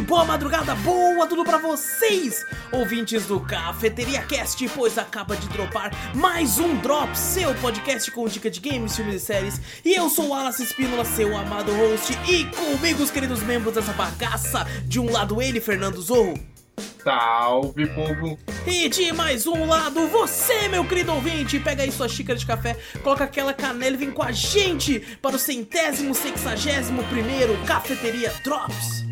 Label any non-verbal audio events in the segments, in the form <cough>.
boa madrugada, boa tudo pra vocês, ouvintes do Cafeteria Cast, pois acaba de dropar mais um Drop, seu podcast com dica de games, filmes e séries. E eu sou o Wallace Espínola, seu amado host, e comigo os queridos membros dessa bagaça. De um lado ele, Fernando Zorro. Salve, povo! E de mais um lado, você, meu querido ouvinte, pega aí sua xícara de café, coloca aquela canela e vem com a gente para o centésimo, sexagésimo primeiro Cafeteria Drops.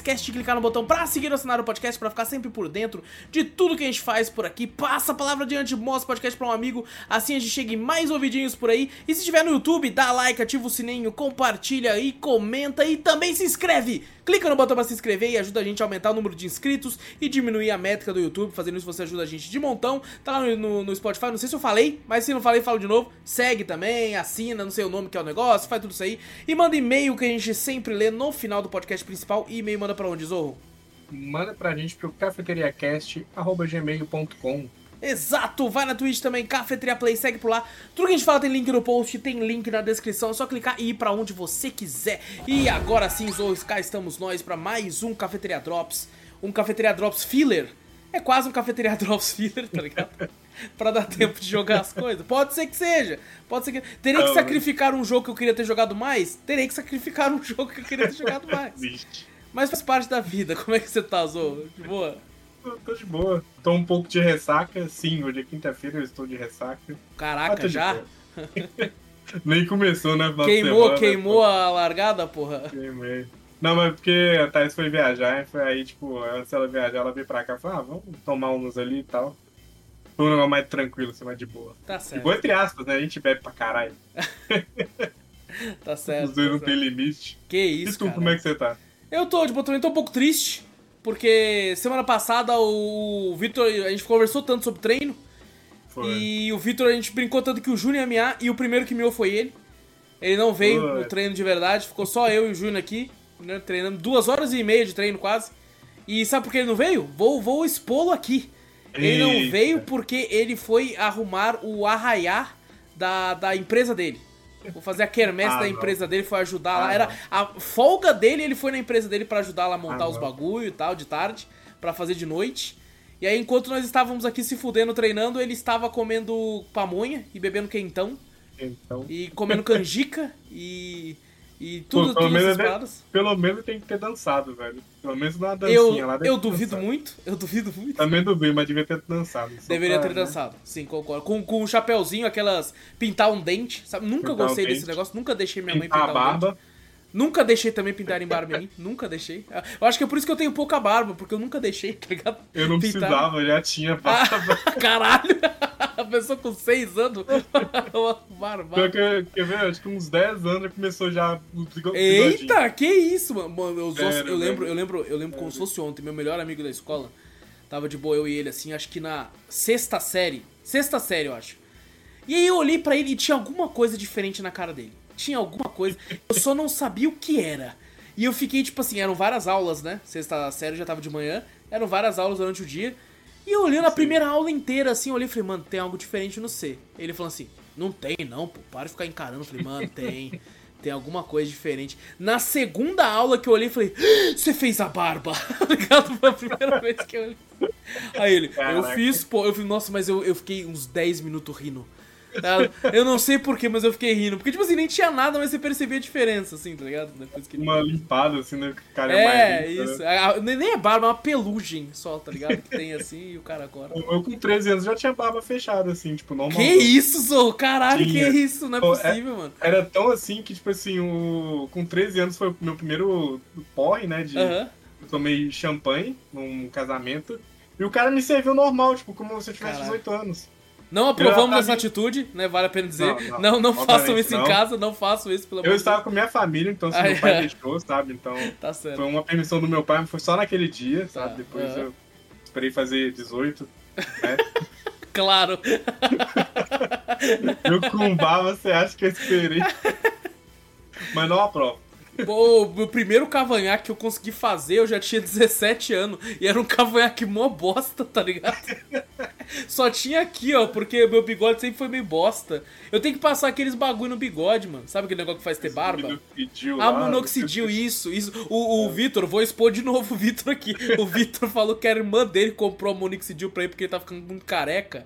Esquece de clicar no botão pra seguir o podcast pra ficar sempre por dentro de tudo que a gente faz por aqui. Passa a palavra adiante, mostra o podcast pra um amigo, assim a gente chega em mais ouvidinhos por aí. E se estiver no YouTube, dá like, ativa o sininho, compartilha e comenta e também se inscreve. Clica no botão pra se inscrever e ajuda a gente a aumentar o número de inscritos e diminuir a métrica do YouTube. Fazendo isso você ajuda a gente de montão. Tá lá no, no- no Spotify, não sei se eu falei, mas se não falei, falo de novo. Segue também, assina, não sei o nome que é o negócio, faz tudo isso aí. E manda e-mail que a gente sempre lê no final do podcast principal. E e-mail manda pra onde, Zorro? Manda pra gente pro cafeteriacast.gmail.com Exato, vai na Twitch também, Cafeteria Play, segue por lá. Tudo que a gente fala tem link no post, tem link na descrição, é só clicar e ir pra onde você quiser. E agora sim, Zorro, cá estamos nós pra mais um Cafeteria Drops, um Cafeteria Drops filler. É quase um Cafeteria <laughs> Drops filler, tá ligado? pra dar tempo de jogar as coisas. Pode ser que seja, pode ser que... Terei que sacrificar um jogo que eu queria ter jogado mais? Terei que sacrificar um jogo que eu queria ter jogado <laughs> mais. Mas faz parte da vida, como é que você tá, Zorro? De boa? Tô, tô de boa. Tô um pouco de ressaca. Sim, hoje é quinta-feira, eu estou de ressaca. Caraca, de já? <laughs> Nem começou, né? de Queimou, semana, queimou pô. a largada, porra. Queimei. Não, mas porque a Thais foi viajar, e foi aí, tipo, antes dela viajar, ela veio pra cá e falou, ah, vamos tomar uns ali e tal. Foi um negócio mais tranquilo, assim, mais de boa. Tá De certo, boa entre aspas, né? A gente bebe pra caralho. <laughs> tá certo. Os dois tá não certo. tem limite. Que E isso, tu, cara. como é que você tá? Eu tô, tipo, também tô um pouco triste, porque semana passada o Vitor, a gente conversou tanto sobre treino, Foi. e o Vitor, a gente brincou tanto que o Júnior ia miar, e o primeiro que miou foi ele. Ele não veio no Putz. treino de verdade, ficou só eu e o Júnior aqui, né, treinando duas horas e meia de treino quase. E sabe por que ele não veio? Vou, vou expô-lo aqui. Ele não veio porque ele foi arrumar o arraiar da, da empresa dele. Vou fazer a quermesse Ah, da não. empresa dele, foi ajudar Ah, lá. Era não. a folga dele, ele foi na empresa dele pra ajudar lá a montar Ah, os não. bagulho e tal, de tarde, pra fazer de noite. E aí, enquanto nós estávamos aqui se fudendo treinando, ele estava comendo pamonha e bebendo quentão Então. e comendo canjica e. E Pô, tudo, pelo, menos, paradas. pelo menos tem que ter dançado, velho. Pelo menos uma dancinha Eu, lá. eu duvido dançado. muito, eu duvido muito. Também duvido, mas devia ter dançado. Deveria pra, ter né? dançado, sim, concordo. Com, com um chapéuzinho, aquelas. pintar um dente, sabe? Nunca Pintar um gostei desse dente. negócio, nunca deixei minha mãe Pintar pintar a um dente. barba. Nunca deixei também pintar em barba em mim, <laughs> nunca deixei. Eu acho que é por isso que eu tenho pouca barba, porque eu nunca deixei, tá ligado? Eu não Pintar. precisava, eu já tinha Ah, barba. <laughs> caralho! A pessoa com 6 anos, <laughs> barba. Pior que, quer ver? Acho que uns 10 anos já começou já o bigo- bigodinho. Eita, que isso, mano. Mano, eu, Sério, eu lembro, eu lembro, eu lembro como se fosse ontem, meu melhor amigo da escola. Tava de boa eu e ele assim, acho que na sexta série. Sexta série, eu acho. E aí eu olhei pra ele e tinha alguma coisa diferente na cara dele. Tinha alguma coisa, eu só não sabia o que era. E eu fiquei tipo assim, eram várias aulas, né? Sexta série já tava de manhã, eram várias aulas durante o dia. E eu olhando a primeira aula inteira assim, eu olhei e falei, mano, tem algo diferente no C. Ele falou assim: "Não tem não, pô, para de ficar encarando". Eu falei: "Mano, tem". Tem alguma coisa diferente. Na segunda aula que eu olhei, falei: "Ah, Você fez a barba? <laughs> Tá ligado? Foi a primeira vez que eu olhei. Aí ele: Eu fiz, pô. Eu falei: Nossa, mas eu, eu fiquei uns 10 minutos rindo. Eu não sei porquê, mas eu fiquei rindo. Porque, tipo assim, nem tinha nada, mas você percebia a diferença, assim, tá ligado? Depois que Uma limpada, assim, né? que o cara É, mais limpo, né? isso. A- a- Nem é barba, é uma pelugem só, tá ligado? Que tem assim e o cara agora. Eu com 13 anos já tinha barba fechada, assim, tipo, normal. Que isso, Zou? Caralho, que Tinha. isso? Não é é- possível, mano. Era tão assim que, tipo assim, o... com 13 anos foi o meu primeiro porre, né? De... Eu tomei champanhe num casamento. E o cara me serviu normal, tipo, como se eu tivesse Caralho. 18 anos. Não aprovamos essa atitude, né? Vale a pena dizer. Não, Não, não, não, façam isso em não. casa, não façam isso, pelo amor Eu estava com minha família, então se Ah, meu é. pai deixou, sabe? Então. Tá foi uma permissão do meu pai, mas foi só naquele dia, sabe? Tá, Depois aham. eu esperei fazer 18. Né? <laughs> Claro. Eu com baba, você acha que eu esperei? <laughs> Mas não aprovo. Pô, o meu primeiro cavanhaque que eu consegui fazer, eu já tinha 17 anos. E era um cavanhaque mó bosta, tá ligado? Só tinha aqui, ó, porque meu bigode sempre foi meio bosta. Eu tenho que passar aqueles bagulho no bigode, mano. Sabe aquele negócio que faz ter barba? Minoxidil Ah, lá, minoxidil, isso, isso. O, o Vitor, vou expor de novo o Vitor aqui. O Vitor falou que a irmã dele comprou minoxidil pra ele porque ele tá ficando muito careca.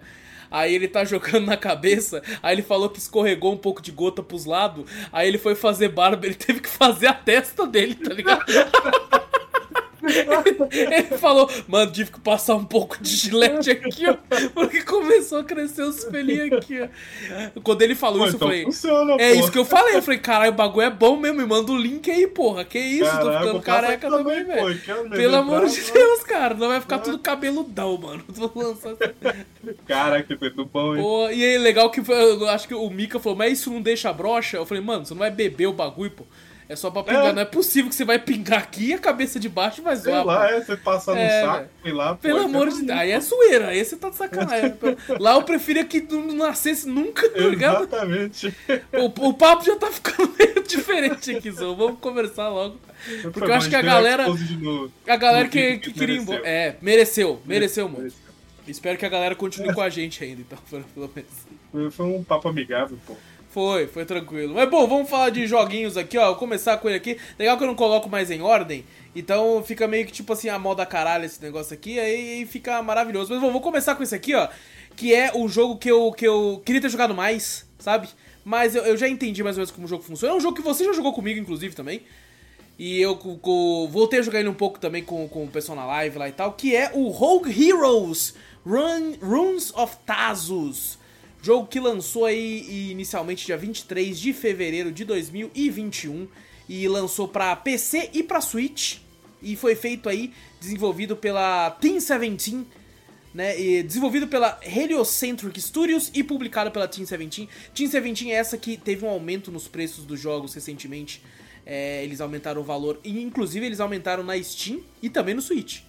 Aí ele tá jogando na cabeça, aí ele falou que escorregou um pouco de gota pros lados, aí ele foi fazer barba, ele teve que fazer a testa dele, tá ligado? <laughs> Ele falou, mano, tive que passar um pouco de gilete aqui, ó, porque começou a crescer os pelinhos aqui, ó. Quando ele falou Pô, isso, então eu falei, funciona, é pô. isso que eu falei. Eu falei, caralho, o bagulho é bom mesmo. Me manda o link aí, porra. Que isso, tô Caralho, ficando careca também, velho. Pelo amor de Deus, cara. Não vai ficar tudo cabeludão, mano. <laughs> Tô lançando Caraca, que tudo bom, hein? Pô, e aí, legal que foi- eu acho que o Mika falou, mas isso não deixa brocha? Eu falei, mano, você não vai beber o bagulho, pô. É só pra pingar. É. Não é possível que você vai pingar aqui e a cabeça de baixo vai Sei zoar. lá, pô. é, você passar no É, saco e lá, pô, Pelo é amor de Deus. Aí é zoeira. Aí você tá de sacanagem. <laughs> Lá eu preferia que não nascesse nunca, tá ligado? Exatamente. O, o papo já tá ficando <laughs> meio diferente aqui, Zô. Vamos conversar logo. Porque eu acho que a galera. A galera que, que queria ir embora. É, mereceu, mereceu muito. Espero que a galera continue com a gente ainda, então, <laughs> pelo menos. Foi um papo amigável, pô. Foi, foi tranquilo. Mas bom, vamos falar de joguinhos aqui, ó. Vou começar com ele aqui. Legal que eu não coloco mais em ordem. Então fica meio que tipo assim, a moda caralho esse negócio aqui. Aí, fica maravilhoso. Mas bom, vou começar com esse aqui, ó. Que é o jogo que eu, que eu queria ter jogado mais, sabe? Mas eu, eu já entendi mais ou menos como o jogo funciona. É um jogo que você já jogou comigo, inclusive, também. E eu co- co- voltei a jogar ele um pouco também com, com o pessoal na live lá e tal. Que é o Rogue Heroes Run, Runes of Tazos. Jogo que lançou aí inicialmente dia 23 de fevereiro de 2021 e lançou pra PC e pra Switch e foi feito aí desenvolvido pela Team 17, né, e desenvolvido pela Heliocentric Studios e publicado pela Team 17. Team 17 é essa que teve um aumento nos preços dos jogos recentemente. É, eles aumentaram o valor e inclusive eles aumentaram na Steam e também no Switch.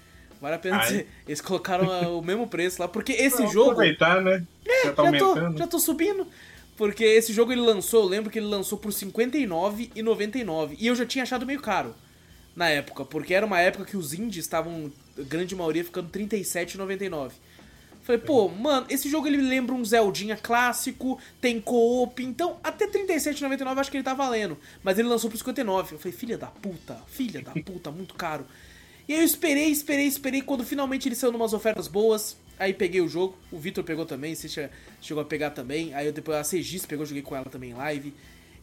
Vale a pena Ai. dizer, eles colocaram o mesmo preço lá, porque esse Vamos jogo Aproveitar, né? já tá já tô, já tô subindo. Porque esse jogo ele lançou, eu lembro que ele lançou por R$ 59,99. E eu já tinha achado meio caro na época, porque era uma época que os indies estavam, grande maioria, ficando R$ 37,99. Falei, pô, mano, esse jogo ele lembra um Zeldinha clássico, tem co-op, então até R$ 37,99 eu acho que ele tá valendo. Mas ele lançou por 59. Eu falei, filha da puta, filha da puta, muito caro. E aí eu esperei, esperei, esperei, quando finalmente ele saiu numas ofertas boas, aí peguei o jogo, o Vitor pegou também, você che- chegou a pegar também, aí eu depois a Segis pegou, joguei com ela também em live.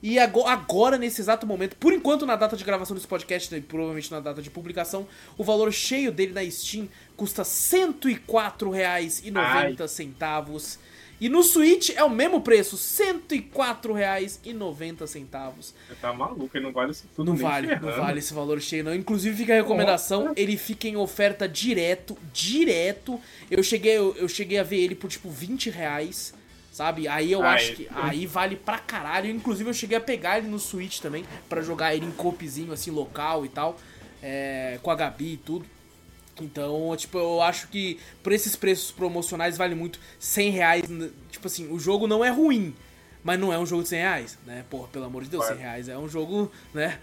E ago- agora, nesse exato momento, por enquanto na data de gravação desse podcast, né, e provavelmente na data de publicação, o valor cheio dele na Steam custa R$ 104,90. E no Switch é o mesmo preço, R$ 104,90. Você tá maluco, ele não vale isso tudo. Não vale, não ferrando. vale esse valor cheio, não. Inclusive fica a recomendação, Nossa. ele fica em oferta direto, direto. Eu cheguei, eu, eu cheguei a ver ele por tipo 20 reais, sabe? Aí eu acho que aí vale pra caralho. Inclusive eu cheguei a pegar ele no Switch também, pra jogar ele em coopzinho assim, local e tal, é, com a Gabi e tudo. Então, tipo, eu acho que por esses preços promocionais vale muito 100 reais. Tipo assim, o jogo não é ruim, mas não é um jogo de 100 reais, né? Porra, pelo amor de Deus, 100 Claro. reais é um jogo, né?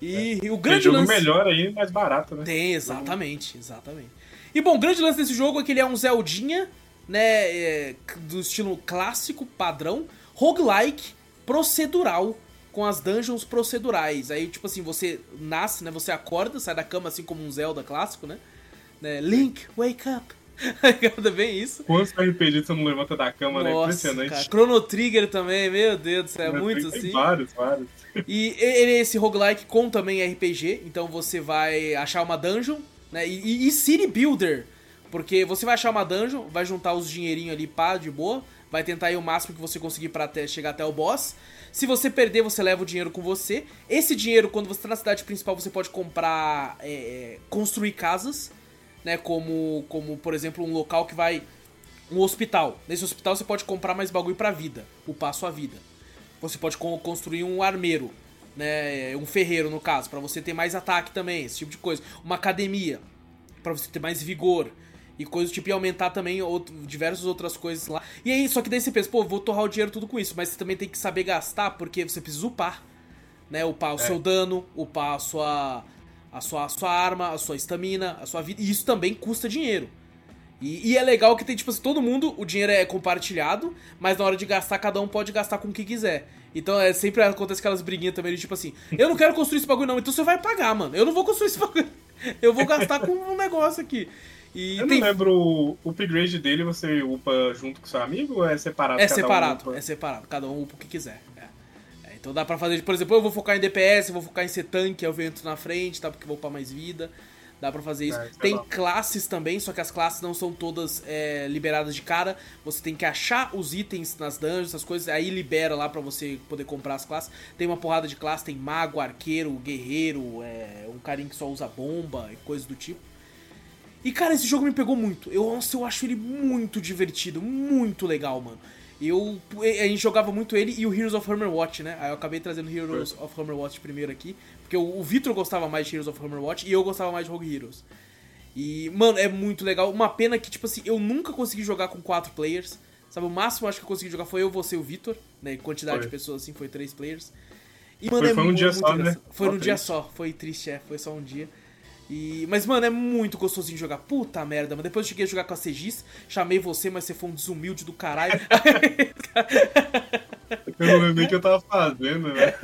E, e o Tem grande jogo lance... melhor aí, mais barato, né? Tem, exatamente, exatamente. E bom, o grande lance desse jogo é que ele é um Zeldinha, né, é, do estilo clássico, padrão, roguelike, procedural, com as dungeons procedurais. Aí, tipo assim, você nasce, né, você acorda, sai da cama assim como um Zelda clássico, né? Né Link, wake up. <laughs> é bem isso. Quantos RPG você não levanta da cama, né? Nossa, Impressionante. cara. Chrono Trigger também, meu Deus do céu, é muito assim. Vários, vários. E ele é esse roguelike com também RPG, então você vai achar uma dungeon, né? E, e- City Builder, porque você vai achar uma dungeon, vai juntar os dinheirinhos ali, pá, de boa, vai tentar ir o máximo que você conseguir pra até, chegar até o boss. Se você perder, você leva o dinheiro com você. Esse dinheiro, quando você tá na cidade principal, você pode comprar, é, construir casas, né? Como, como por exemplo, um local que vai. Um hospital. Nesse hospital você pode comprar mais bagulho pra vida, upar sua vida. Você pode con- construir um armeiro, né? Um ferreiro, no caso, pra você ter mais ataque também, esse tipo de coisa. Uma academia, pra você ter mais vigor. E coisas tipo, e aumentar também outro, diversas outras coisas lá. E aí, só que daí você pensa, pô, vou torrar o dinheiro tudo com isso. Mas você também tem que saber gastar, porque você precisa upar. Né? Upar o seu dano, upar a sua, a sua, a sua arma, a sua estamina, a sua vida. E isso também custa dinheiro. E, e é legal que tem, tipo assim, todo mundo, o dinheiro é compartilhado, mas na hora de gastar, cada um pode gastar com o que quiser. Então é sempre acontece aquelas briguinhas também, de, tipo assim, eu não quero construir esse bagulho, não, então você vai pagar, mano. Eu não vou construir esse <laughs> bagulho. Eu vou gastar com um negócio aqui. E Eu tem. não lembro o upgrade dele, você upa junto com seu amigo ou é separado? É um separado, upa? é separado. Cada um upa o que quiser. É. É, então dá pra fazer, por exemplo, eu vou focar em DPS, vou focar em ser tanque, eu entro na frente, tá? Porque vou upar mais vida. Dá pra fazer isso. É, é tem classes também, só que as classes não são todas é, liberadas de cara. Você tem que achar os itens nas dungeons, essas coisas, aí libera lá pra você poder comprar as classes. Tem uma porrada de classe, tem mago, arqueiro, guerreiro, é, um carinha que só usa bomba e coisas do tipo. E, cara, esse jogo me pegou muito. Eu, nossa, eu acho ele muito divertido, muito legal, mano. Eu, a gente jogava muito ele e o Heroes of Hammerwatch, né? Aí eu acabei trazendo Heroes of Hammerwatch primeiro aqui, porque o, o Vitor gostava mais de Heroes of Hammerwatch e eu gostava mais de Rogue Heroes. E, mano, é muito legal. Uma pena que, tipo assim, eu nunca consegui jogar com quatro players. Sabe, o máximo acho que eu consegui jogar foi eu, você e o Vitor, né? Quantidade Foi. de pessoas assim, foi três players. E, mano, Foi- é foi um muito, dia muito só, né? engraçado. Foi Só num dia só, foi triste, é, foi só um dia. E, mas, mano, é muito gostosinho jogar. Puta merda, mano. Depois eu cheguei a jogar com a Segis, chamei você, mas você foi um desumilde do caralho. <laughs> Eu não lembro nem o que eu tava fazendo, né?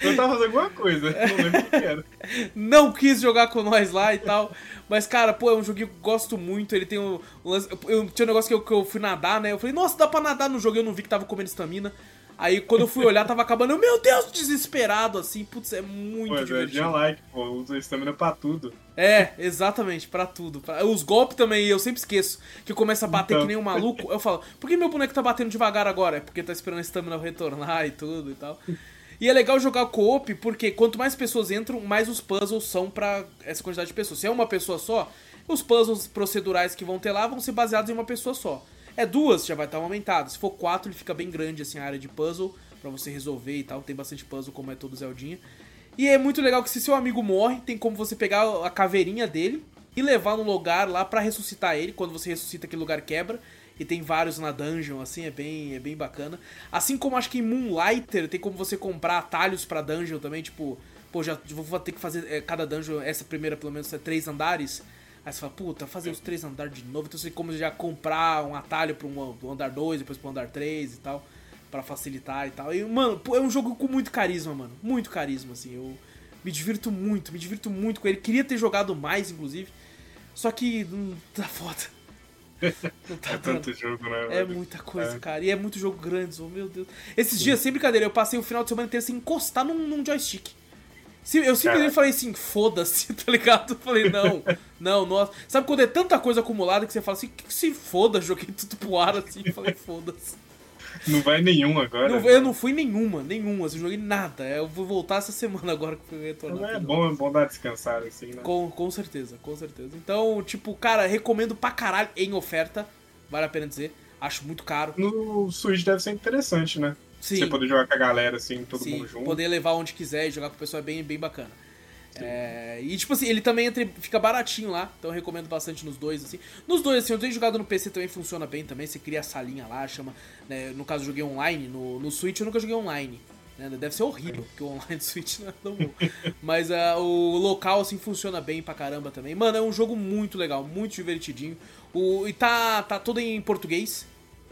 Eu tava fazendo alguma coisa, não lembro o que era. não quis jogar com nós lá e tal. Mas, cara, pô, é um joguinho que eu gosto muito. Ele tem um, um lance. Eu, eu- tinha um negócio que eu, que eu fui nadar, né? Eu falei, nossa, dá pra nadar no jogo. Eu não vi que tava comendo estamina. Aí quando eu fui olhar, tava acabando. Eu, meu Deus, desesperado, assim. Putz, é muito Pô, é divertido. dia like, pô, usa estamina pra tudo. É, exatamente, pra tudo. Os golpes também, eu sempre esqueço. Que começa a bater Então. que nem um maluco. Eu falo, por que meu boneco tá batendo devagar agora? É porque tá esperando a estamina retornar e tudo e tal. E é legal jogar co-op, porque quanto mais pessoas entram, mais os puzzles são pra essa quantidade de pessoas. Se é uma pessoa só, os puzzles procedurais que vão ter lá vão ser baseados em uma pessoa só. É duas, já vai estar aumentado. Se for quatro, ele fica bem grande, assim, a área de puzzle, pra você resolver e tal. Tem bastante puzzle, como é todo Zeldinha. E é muito legal que se seu amigo morre, tem como você pegar a caveirinha dele e levar no lugar lá pra ressuscitar ele. Quando você ressuscita, aquele lugar quebra. E tem vários na dungeon, assim, é bem, é bem bacana. Assim como acho que em Moonlighter tem como você comprar atalhos pra dungeon também, tipo, pô, já vou ter que fazer é, cada dungeon, essa primeira pelo menos é três andares. Aí você fala, puta, fazer os três andares de novo, então você como já comprar um atalho pra um, andar 2, depois pro andar 3 e tal, pra facilitar e tal. E, mano, é um jogo com muito carisma, mano. Muito carisma, assim. Eu me divirto muito, me divirto muito com ele. Queria ter jogado mais, inclusive. Só que não tá foda. <laughs> Não tá É dando. tanto jogo, né? É velho? muita coisa, É. cara. E é muito jogo grande, oh, meu Deus. Esses dias, sem brincadeira, eu passei o final de semana inteiro sem encostar num, num joystick. Eu simplesmente falei assim, foda-se, <laughs> tá ligado? Eu falei, não, não, nossa. Sabe quando é tanta coisa acumulada que você fala assim, que, que se foda, joguei tudo pro ar assim, falei, foda-se. Não vai nenhum agora. Não, né? eu não fui nenhuma, nenhuma, assim, joguei nada. Eu vou voltar essa semana agora que eu retornar. Mas é bom, é bom dar descansar assim, né? Com, com certeza, com certeza. Então, tipo, cara, recomendo pra caralho em oferta. Vale a pena dizer. Acho muito caro. No Switch deve ser interessante, né? Sim. Você poder jogar com a galera, assim, todo Sim, mundo junto. poder levar onde quiser e jogar com o pessoal é bem, bem bacana. É, e tipo assim, ele também entra, fica baratinho lá, então eu recomendo bastante nos dois, assim. Nos dois, assim, eu tenho jogado no PC também funciona bem também, você cria a salinha lá, chama. né, no caso, eu joguei online, no, no Switch eu nunca joguei online. né, deve ser horrível, porque o online <laughs> do Switch não é tão bom. Mas ah, o local, assim, funciona bem pra caramba também. Mano, é um jogo muito legal, muito divertidinho. O, e tá, tá todo em português,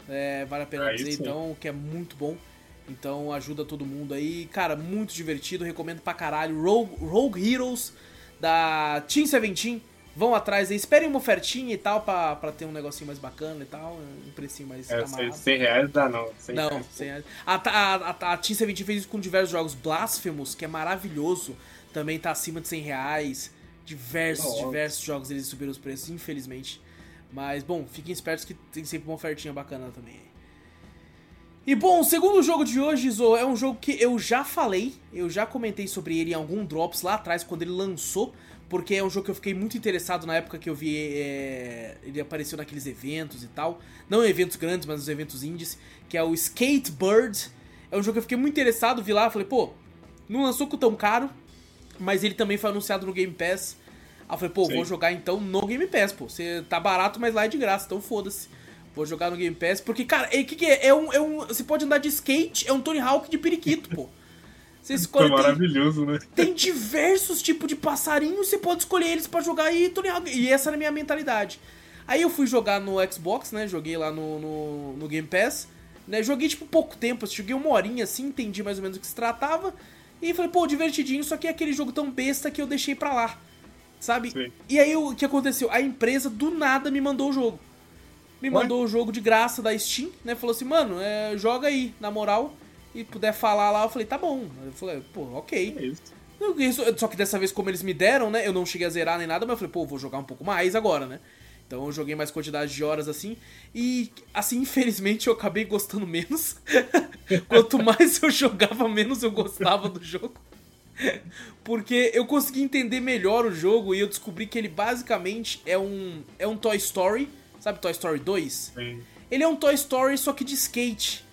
é, vale a pena Aí dizer, sim. então, que é muito bom. Então ajuda todo mundo aí. Cara, muito divertido, recomendo pra caralho. Rogue, Rogue Heroes da Team Seventeen. Vão atrás aí, esperem uma ofertinha e tal, pra, pra ter um negocinho mais bacana e tal. Um precinho mais É, amarrado. 100 reais dá não. 100 Não, reais, sem a, a, a, a, a Team Seventeen fez isso com diversos jogos. Blasphemous, que é maravilhoso, também tá acima de 100 reais. Diversos, Nossa. diversos jogos eles subiram os preços, infelizmente. Mas, bom, fiquem espertos que tem sempre uma ofertinha bacana também. E bom, o segundo jogo de hoje, Zo, é um jogo que eu já falei, eu já comentei sobre ele em algum Drops lá atrás, quando ele lançou, porque é um jogo que eu fiquei muito interessado na época que eu vi é, ele apareceu naqueles eventos e tal. Não eventos grandes, mas os eventos indies, que é o Skatebird. É um jogo que eu fiquei muito interessado, vi lá, falei, pô, não lançou com tão caro, mas ele também foi anunciado no Game Pass. Aí eu falei, pô, Sim. vou jogar então no Game Pass, pô. Você tá barato, mas lá é de graça, então foda-se. Vou jogar no Game Pass, porque, cara, o que, que é? É um, é um. Você pode andar de skate, é um Tony Hawk de periquito, pô. Você escolhe. Foi maravilhoso, tem, né? Tem diversos tipos de passarinhos, você pode escolher eles para jogar e Tony Hawk. E essa era a minha mentalidade. Aí eu fui jogar no Xbox, né? Joguei lá no, no, no Game Pass. Né? Joguei, tipo, pouco tempo. Joguei uma horinha assim, entendi mais ou menos o que se tratava. E falei, pô, divertidinho, só que é aquele jogo tão besta que eu deixei pra lá. Sabe? Sim. E aí o que aconteceu? A empresa do nada me mandou o jogo me mandou o jogo de graça da Steam, né? Falou assim, mano, é, joga aí, na moral, e puder falar lá. Eu falei, tá bom. Eu falei, pô, ok. É isso. Só que dessa vez, como eles me deram, né? Eu não cheguei a zerar nem nada, mas eu falei, pô, vou jogar um pouco mais agora, né? Então eu joguei mais quantidade de horas assim. E assim, <laughs> infelizmente, eu acabei gostando menos. <laughs> Quanto mais eu jogava, menos eu gostava do jogo. Porque eu consegui entender melhor o jogo e eu descobri que ele basicamente é um, é um Toy Story Sabe Toy Story 2? Sim. Ele é um Toy Story só que de skate.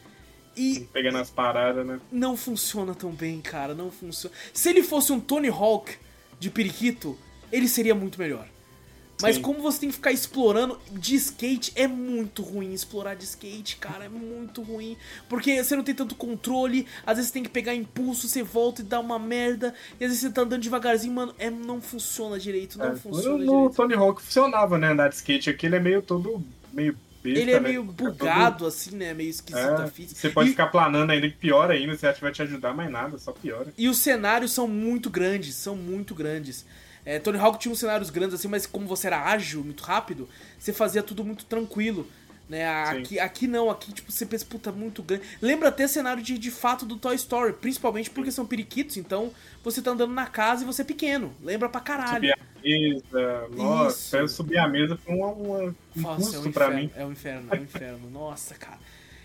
E. Pegando as paradas, né? Não funciona tão bem, cara. Não funciona. Se ele fosse um Tony Hawk de periquito, ele seria muito melhor. Mas Sim. como você tem que ficar explorando de skate, é muito ruim explorar de skate, cara, é muito ruim. Porque você não tem tanto controle, às vezes você tem que pegar impulso, você volta e dá uma merda, e às vezes você tá andando devagarzinho, mano, é, não funciona direito, não é, funciona no, direito. No Tony Hawk funcionava, né, andar de skate aqui, ele é meio todo, meio Besta, ele é né? meio bugado, todo... assim, né? Meio esquisito é, a física. Você pode e... ficar planando ainda, pior ainda, você acha que vai te ajudar, mas nada, só piora. E os cenários são muito grandes, são muito grandes. É, Tony Hawk tinha uns cenários grandes assim, mas como você era ágil, muito rápido, você fazia tudo muito tranquilo. Né? Aqui, aqui não, aqui tipo, você pensa, puta, muito grande. Lembra até cenário de, de fato do Toy Story, principalmente porque são periquitos, então você tá andando na casa e você é pequeno. Lembra pra caralho. Subir a mesa, nossa, subir a mesa foi um, um, nossa, é um pra mim. É um inferno, é um inferno, nossa, cara.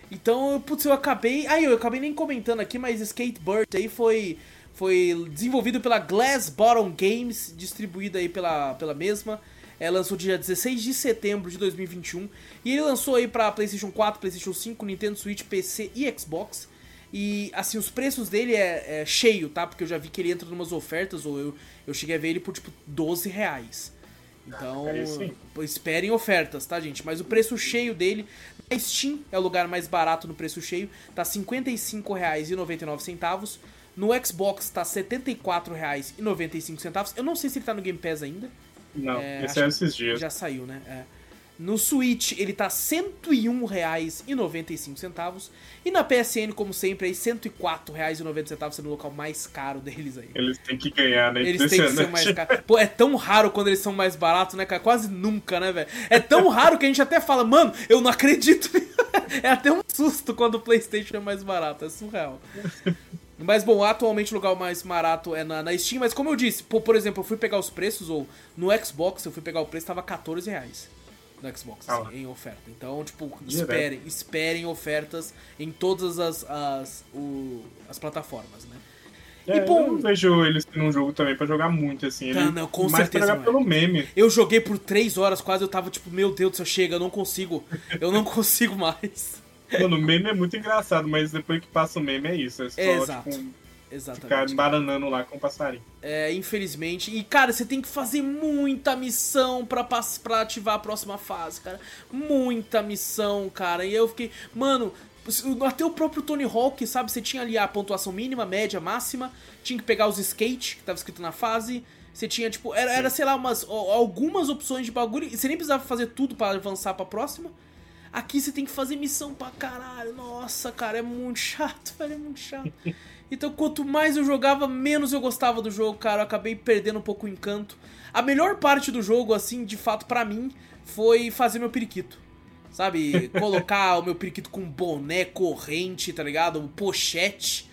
Então, putz, eu acabei. Aí, eu acabei nem comentando aqui, mas Skatebird aí foi foi desenvolvido pela Glass Bottom Games, distribuído aí pela, pela mesma. É, lançou dia 16 de setembro de 2021. E ele lançou aí pra PlayStation 4, PlayStation 5, Nintendo Switch, PC e Xbox. E assim, os preços dele é, é cheio, tá? Porque eu já vi que ele entra em umas ofertas, ou eu, eu cheguei a ver ele por tipo 12 reais. Então, esperem ofertas, tá, gente? Mas o preço cheio dele na Steam é o lugar mais barato no preço cheio, tá R$ 55,99. No Xbox tá R$ 74,95. Eu não sei se ele tá no Game Pass ainda. Não, é, esse é esses dias. Já saiu, né? É. No Switch ele tá R$ 101,95. E na PSN, como sempre, aí R$ 104,90 sendo o local mais caro deles aí. Eles têm que ganhar, né? Eles têm que ser mais caros. Pô, é tão raro quando eles são mais baratos, né, cara? Quase nunca, né, velho? É tão raro que a gente até fala, mano, eu não acredito. <laughs> é até um susto quando o PlayStation é mais barato. É surreal. Mas bom, atualmente o lugar mais barato é na, na Steam, mas como eu disse, por, por exemplo, eu fui pegar os preços, ou no Xbox eu fui pegar o preço, tava 14 reais no Xbox, assim, ah. em oferta. Então, tipo, esperem, esperem ofertas em todas as, as, o, as plataformas, né? É, e, bom, eu não vejo eles tendo um jogo também pra jogar muito, assim. Ele não, com mais certeza. Pra jogar pelo meme. Eu joguei por 3 horas quase, eu tava tipo, meu Deus do céu, chega, eu não consigo. Eu não <laughs> consigo mais. Mano, o meme é muito engraçado, mas depois que passa o meme é isso. É só, é, exato. Tipo, Exatamente. Ficar embaranando lá com o passarinho. É, infelizmente. E, cara, você tem que fazer muita missão pra, pra ativar a próxima fase, cara. Muita missão, cara. E eu fiquei. Mano, até o próprio Tony Hawk, sabe? Você tinha ali a pontuação mínima, média, máxima. Tinha que pegar os skate, que tava escrito na fase. Você tinha, tipo, era, era sei lá, umas, algumas opções de bagulho. Você nem precisava fazer tudo para avançar pra próxima. Aqui você tem que fazer missão pra caralho. Nossa, cara, é muito chato, <laughs> velho, é muito chato. Então, quanto mais eu jogava, menos eu gostava do jogo, cara. Eu acabei perdendo um pouco o encanto. A melhor parte do jogo, assim, de fato, para mim, foi fazer meu periquito. Sabe? <laughs> Colocar o meu periquito com boné, corrente, tá ligado? Pochete.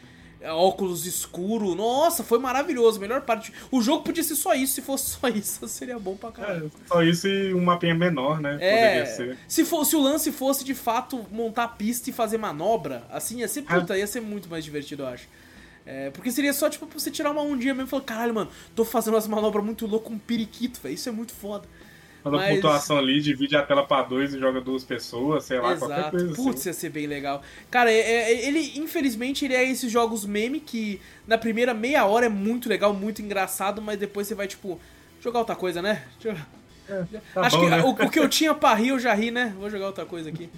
Óculos escuro. Nossa, foi maravilhoso. Melhor parte. O jogo podia ser só isso. Se fosse só isso, <laughs> seria bom pra caralho. É, só isso e um mapinha menor, né? É, se, fosse, o lance fosse de fato montar pista e fazer manobra, assim ia ser É. puta, ia ser muito mais divertido, eu acho. É, porque seria só tipo pra você tirar uma ondinha mesmo e falar, caralho, mano, tô fazendo umas manobras muito loucas com um periquito, velho. Isso é muito foda. Quando a Mas- pontuação ali, divide a tela pra dois e joga duas pessoas, sei lá, qualquer Exato. coisa Putz, assim. ia ser bem legal. Cara, é- é- ele, infelizmente, ele é esses jogos meme que na primeira meia hora é muito legal, muito engraçado, mas depois você vai, tipo, jogar outra coisa, né? Deixa eu- Tá Acho bom, que né? o, o que eu tinha pra rir, eu já ri, né? Vou jogar outra coisa aqui.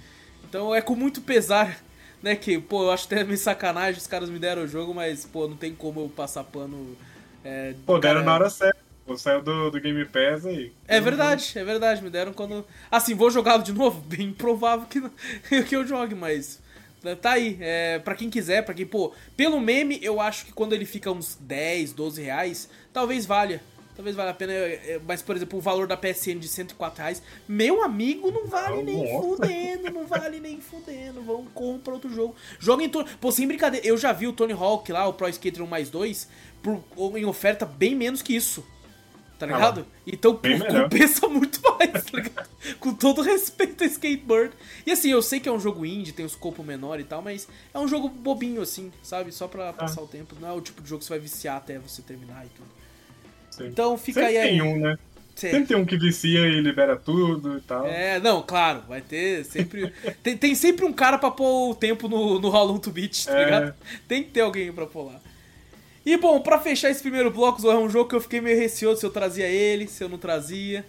Então é com muito pesar, né? Que, pô, eu acho até meio sacanagem, os caras me deram o jogo, mas, pô, não tem como eu passar pano. É, Pô, deram cara, na hora certa. Pô, saiu do, do Game Pass aí. É verdade, é verdade, me deram quando. Assim, vou jogá-lo de novo? <laughs> Bem provável que, não- <laughs> que eu jogue, mas. Tá aí, é, pra quem quiser, pra quem, pô, pelo meme, eu acho que quando ele fica uns 10, 12 reais, talvez valha. Talvez valha a pena, é, é, mas, por exemplo, o valor da PSN de 104 reais, meu amigo, não vale Não, nem nossa. fudendo, não vale nem fudendo. Vão, compra outro jogo. Joga em Tony. Pô, sem brincadeira, eu já vi o Tony Hawk lá, o Pro Skater 1 mais 2, por, em oferta bem menos que isso. Tá Ah, ligado? Então pô, melhor. compensa <laughs> muito mais, tá ligado? Com todo respeito a Skateboard. E assim, eu sei que é um jogo indie, tem um escopo menor e tal, mas é um jogo bobinho, assim, sabe? Só pra passar o tempo. Não é o tipo de jogo que você vai viciar até você terminar e tudo. Sim. Então fica Sempre aí. tem aí. um, né? Cê- Sempre tem um que vicia e libera tudo e tal. É, não, claro, vai ter sempre. <laughs> tem, tem sempre um cara pra pôr o tempo no, no How Long to Beat, tá É. ligado? Tem que ter alguém pra pôr lá. E bom, pra fechar esse primeiro bloco, Zorro, é um jogo que eu fiquei meio receoso se eu trazia ele, se eu não trazia,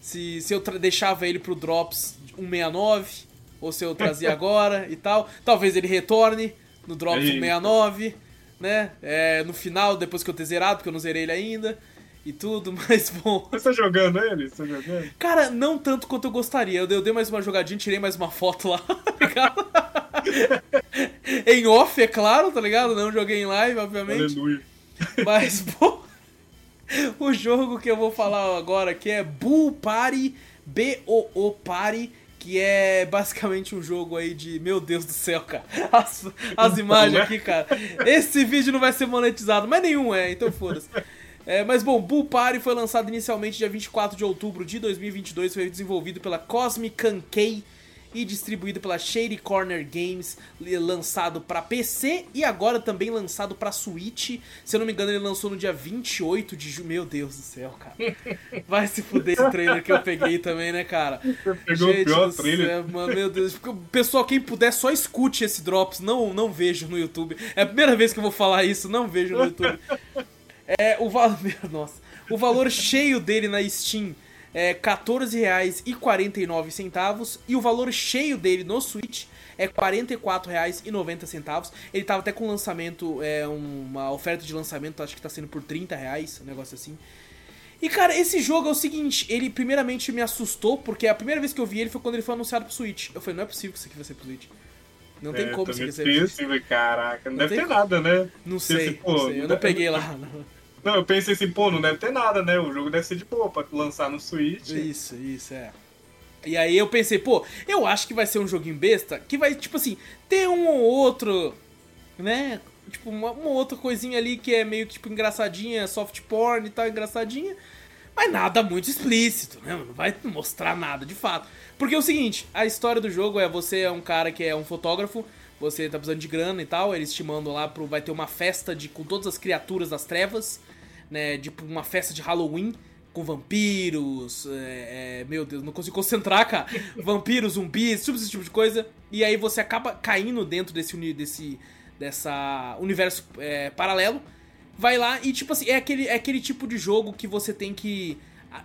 se, se eu deixava ele pro Drops 169, ou se eu trazia <laughs> agora e tal. Talvez ele retorne no Drops Eita. 169, né? É, no final, depois que eu ter zerado, porque eu não zerei ele ainda. E tudo, <laughs> mas bom. Você tá jogando ele? Você tá jogando? Cara, não tanto quanto eu gostaria. Eu dei, mais uma jogadinha, tirei mais uma foto lá, <laughs> tá ligado? <laughs> em off, é claro, tá ligado? Não joguei em live, obviamente. Aleluia. Mas, bom. O jogo que eu vou falar agora aqui é Bull Party, B-O-O Party, que é basicamente um jogo aí de. Meu Deus do céu, cara. As, as imagens aqui, cara. Esse vídeo não vai ser monetizado, mas nenhum é, então foda-se. É, mas bom, Bull Party foi lançado inicialmente dia 24 de outubro de 2022, foi desenvolvido pela Cosmic Kankei e distribuído pela Shady Corner Games, lançado pra PC e agora também lançado pra Switch. Se eu não me engano, ele lançou no dia 28 de julho. Meu Deus do céu, cara. Vai se fuder esse trailer que eu peguei também, né, cara? Você pegou o pior trailer. céu, mano, meu Deus. Pessoal, quem puder, só escute esse Drops. Não, não vejo no YouTube. É a primeira vez que eu vou falar isso, não vejo no YouTube. É, o valor. Nossa. <laughs> O valor cheio dele na Steam é R$14,49 e o valor cheio dele no Switch é R$44,90. Ele tava até com lançamento, é, uma oferta de lançamento, acho que tá sendo por R$30,00, um negócio assim. E cara, esse jogo é o seguinte, ele primeiramente me assustou, porque a primeira vez que eu vi ele foi quando ele foi anunciado pro Switch. Eu falei, não é possível que isso aqui vai ser pro Switch. Não tem É, como isso aqui ser pro Switch. Caraca, não, Não deve tem ter nada, né? Não sei, pô, não sei, eu não deve- peguei lá. Não. Não, eu pensei assim, pô, não deve ter nada, né? O jogo deve ser de boa pra lançar no Switch. Isso, isso, é. E aí eu pensei, pô, eu acho que vai ser um joguinho besta, que vai, tipo assim, ter um ou outro, né? Tipo, uma, uma outra coisinha ali que é meio que, tipo, engraçadinha, soft porn e tal, engraçadinha. Mas nada muito explícito, né? Não vai mostrar nada de fato. Porque é o seguinte, a história do jogo é você é um cara que é um fotógrafo, você tá precisando de grana e tal, eles te mandam lá pro. Vai ter uma festa de, com todas as criaturas das trevas, né? Tipo, uma festa de Halloween com vampiros, é, é, meu Deus, não consigo concentrar, cara. <laughs> Vampiros, zumbis, tipo esse tipo de coisa. E aí você acaba caindo dentro desse, desse dessa universo é, paralelo. Vai lá e, tipo assim, é aquele, é aquele tipo de jogo que você tem que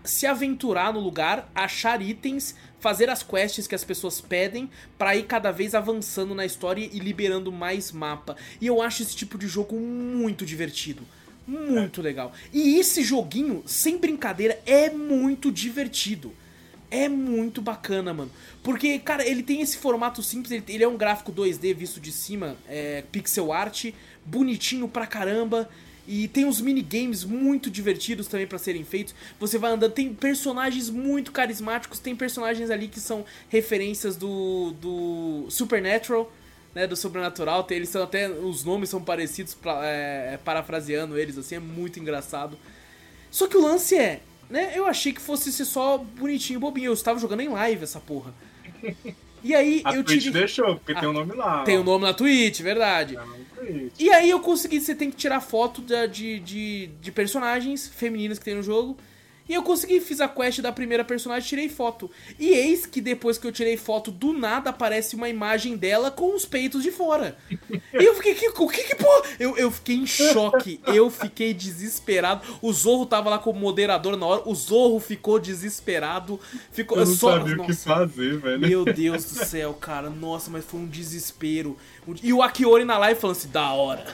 se aventurar no lugar, achar itens, fazer as quests que as pessoas pedem pra ir cada vez avançando na história e liberando mais mapa. E eu acho esse tipo de jogo muito divertido. Muito legal. E esse joguinho, sem brincadeira, é muito divertido. É muito bacana, mano. Porque, cara, ele tem esse formato simples, ele, ele é um gráfico 2D visto de cima, é, pixel art, bonitinho pra caramba. E tem uns minigames muito divertidos também pra serem feitos. Você vai andando, tem personagens muito carismáticos, tem personagens ali que são referências do, do Supernatural, né, do sobrenatural. Tem, eles são até. Os nomes são parecidos, pra, é, parafraseando eles, assim, é muito engraçado. Só que o lance é, né? Eu achei que fosse ser só bonitinho, bobinho. Eu estava jogando em live essa porra. E aí A eu Twitch tive. deixou, porque Ah, tem o nome lá. Tem o nome na Twitch, verdade. Twitch. E aí eu consegui, você tem que tirar foto da- de, de, de personagens femininas que tem no jogo. E eu consegui, fiz a quest da primeira personagem, tirei foto. E eis que depois que eu tirei foto, do nada aparece uma imagem dela com os peitos de fora. E eu fiquei, que, o que que porra? Eu, eu fiquei em choque, eu fiquei desesperado. O Zorro tava lá como moderador na hora, o Zorro ficou desesperado. Ficou Eu não só- sabia o que nossa. fazer, velho. Meu Deus do céu, cara. Nossa, mas foi um desespero. E o Akiori na live falando assim, da hora.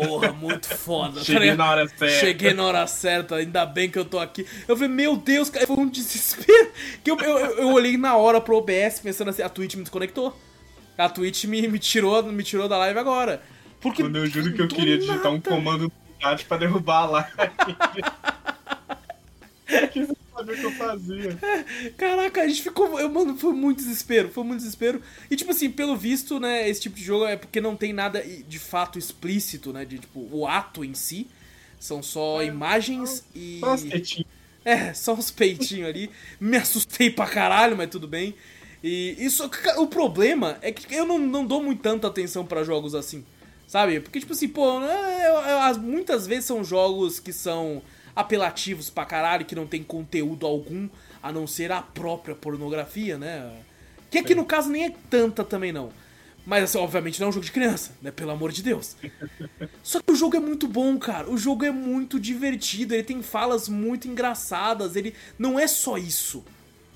Porra, muito foda. Cheguei na hora certa. Cheguei na hora certa, ainda bem que eu tô aqui. Eu falei, meu Deus, cara, foi um desespero. Que eu, eu, eu olhei na hora pro OBS pensando assim, a Twitch me desconectou. A Twitch me, me, tirou, me tirou da live agora. Porque Quando eu juro que eu queria digitar um nada- comando no chat pra derrubar a live. <laughs> Você sabia o que eu fazia. <laughs> Caraca, a gente ficou. Eu, mano, foi muito desespero, foi muito desespero. E, tipo assim, pelo visto, né, esse tipo de jogo é porque não tem nada de fato explícito, né? De tipo, o ato em si. São só imagens e. Só as tetinhas. É, só uns peitinhos ali. Me assustei pra caralho, mas tudo bem. E isso. O problema é que eu não, não dou muito tanta atenção pra jogos assim. Sabe? Porque, tipo assim, pô, eu- eu- as- muitas vezes são jogos que são apelativos pra caralho, que não tem conteúdo algum, a não ser a própria pornografia, né? Que aqui no caso nem é tanta também não. Mas, assim, obviamente não é um jogo de criança, né? Pelo amor de Deus. <laughs> Só que o jogo é muito bom, cara. O jogo é muito divertido, ele tem falas muito engraçadas, ele não é só isso,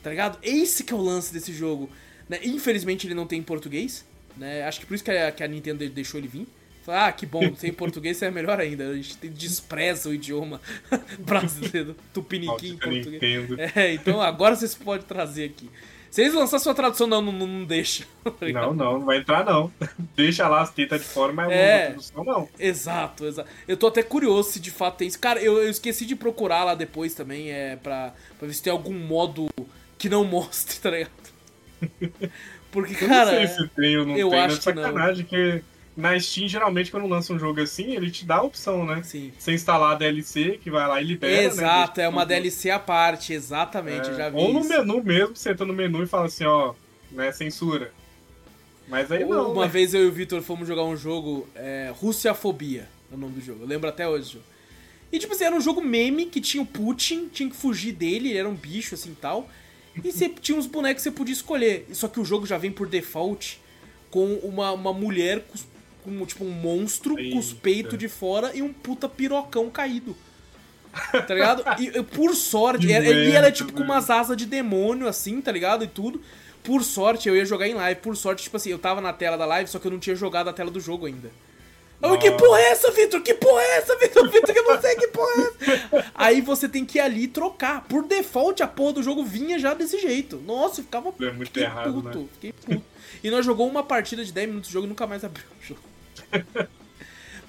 tá ligado? Esse que é o lance desse jogo. Né? Infelizmente ele não tem em português, né? Acho que por isso que a, que a Nintendo deixou ele vir. Ah, que bom, sem português é melhor ainda. A gente despreza o idioma <laughs> brasileiro, tupiniquim em português. Nintendo. É, então agora vocês podem trazer aqui. Se eles lançarem sua tradução, não, não, não deixa. <laughs> Não, não, não vai entrar não. <laughs> Deixa lá as tetas de fora, mas É. não produção não. Exato, exato. Eu tô até curioso se de fato tem isso. Cara, eu, eu esqueci de procurar lá depois também, é, pra, pra ver se tem algum modo que não mostre, tá ligado? Porque, Eu cara. não sei se tem ou não eu tem, acho é que não. sacanagem, que na Steam, geralmente, quando lança um jogo assim, ele te dá a opção, né? Sim. Você instalar a DLC, que vai lá e libera, né? Exato, Deixa é uma tudo- DLC à parte, exatamente, eu já vi. Ou no isso. menu mesmo, você entra no menu e fala assim, ó, né, censura. Mas aí não, Uma né? vez eu e o Vitor fomos jogar um jogo, é, Russiafobia, é o nome do jogo. Eu lembro até hoje. E tipo assim, era um jogo meme que tinha o Putin, tinha que fugir dele, ele era um bicho assim tal. E você <laughs> tinha uns bonecos que você podia escolher. Só que o jogo já vem por default com uma, uma mulher com, tipo um monstro com os Eita. peitos de fora e um puta pirocão caído. Tá ligado? E por sorte, era- ele era tipo com umas asas de demônio, assim, tá ligado? E tudo. Por sorte, eu ia jogar em live. Por sorte, tipo assim, eu tava na tela da live, só que eu não tinha jogado a tela do jogo ainda. Eu, que porra é essa, Vitor? Que porra é essa, Vitor? <laughs> Vitor, que eu não sei que porra é essa. Aí você tem que ir ali e trocar. Por default, a porra do jogo vinha já desse jeito. Nossa, ficava É muito errado, puto. né? Fiquei puto. E nós jogou uma partida de 10 minutos de jogo e nunca mais abriu o jogo.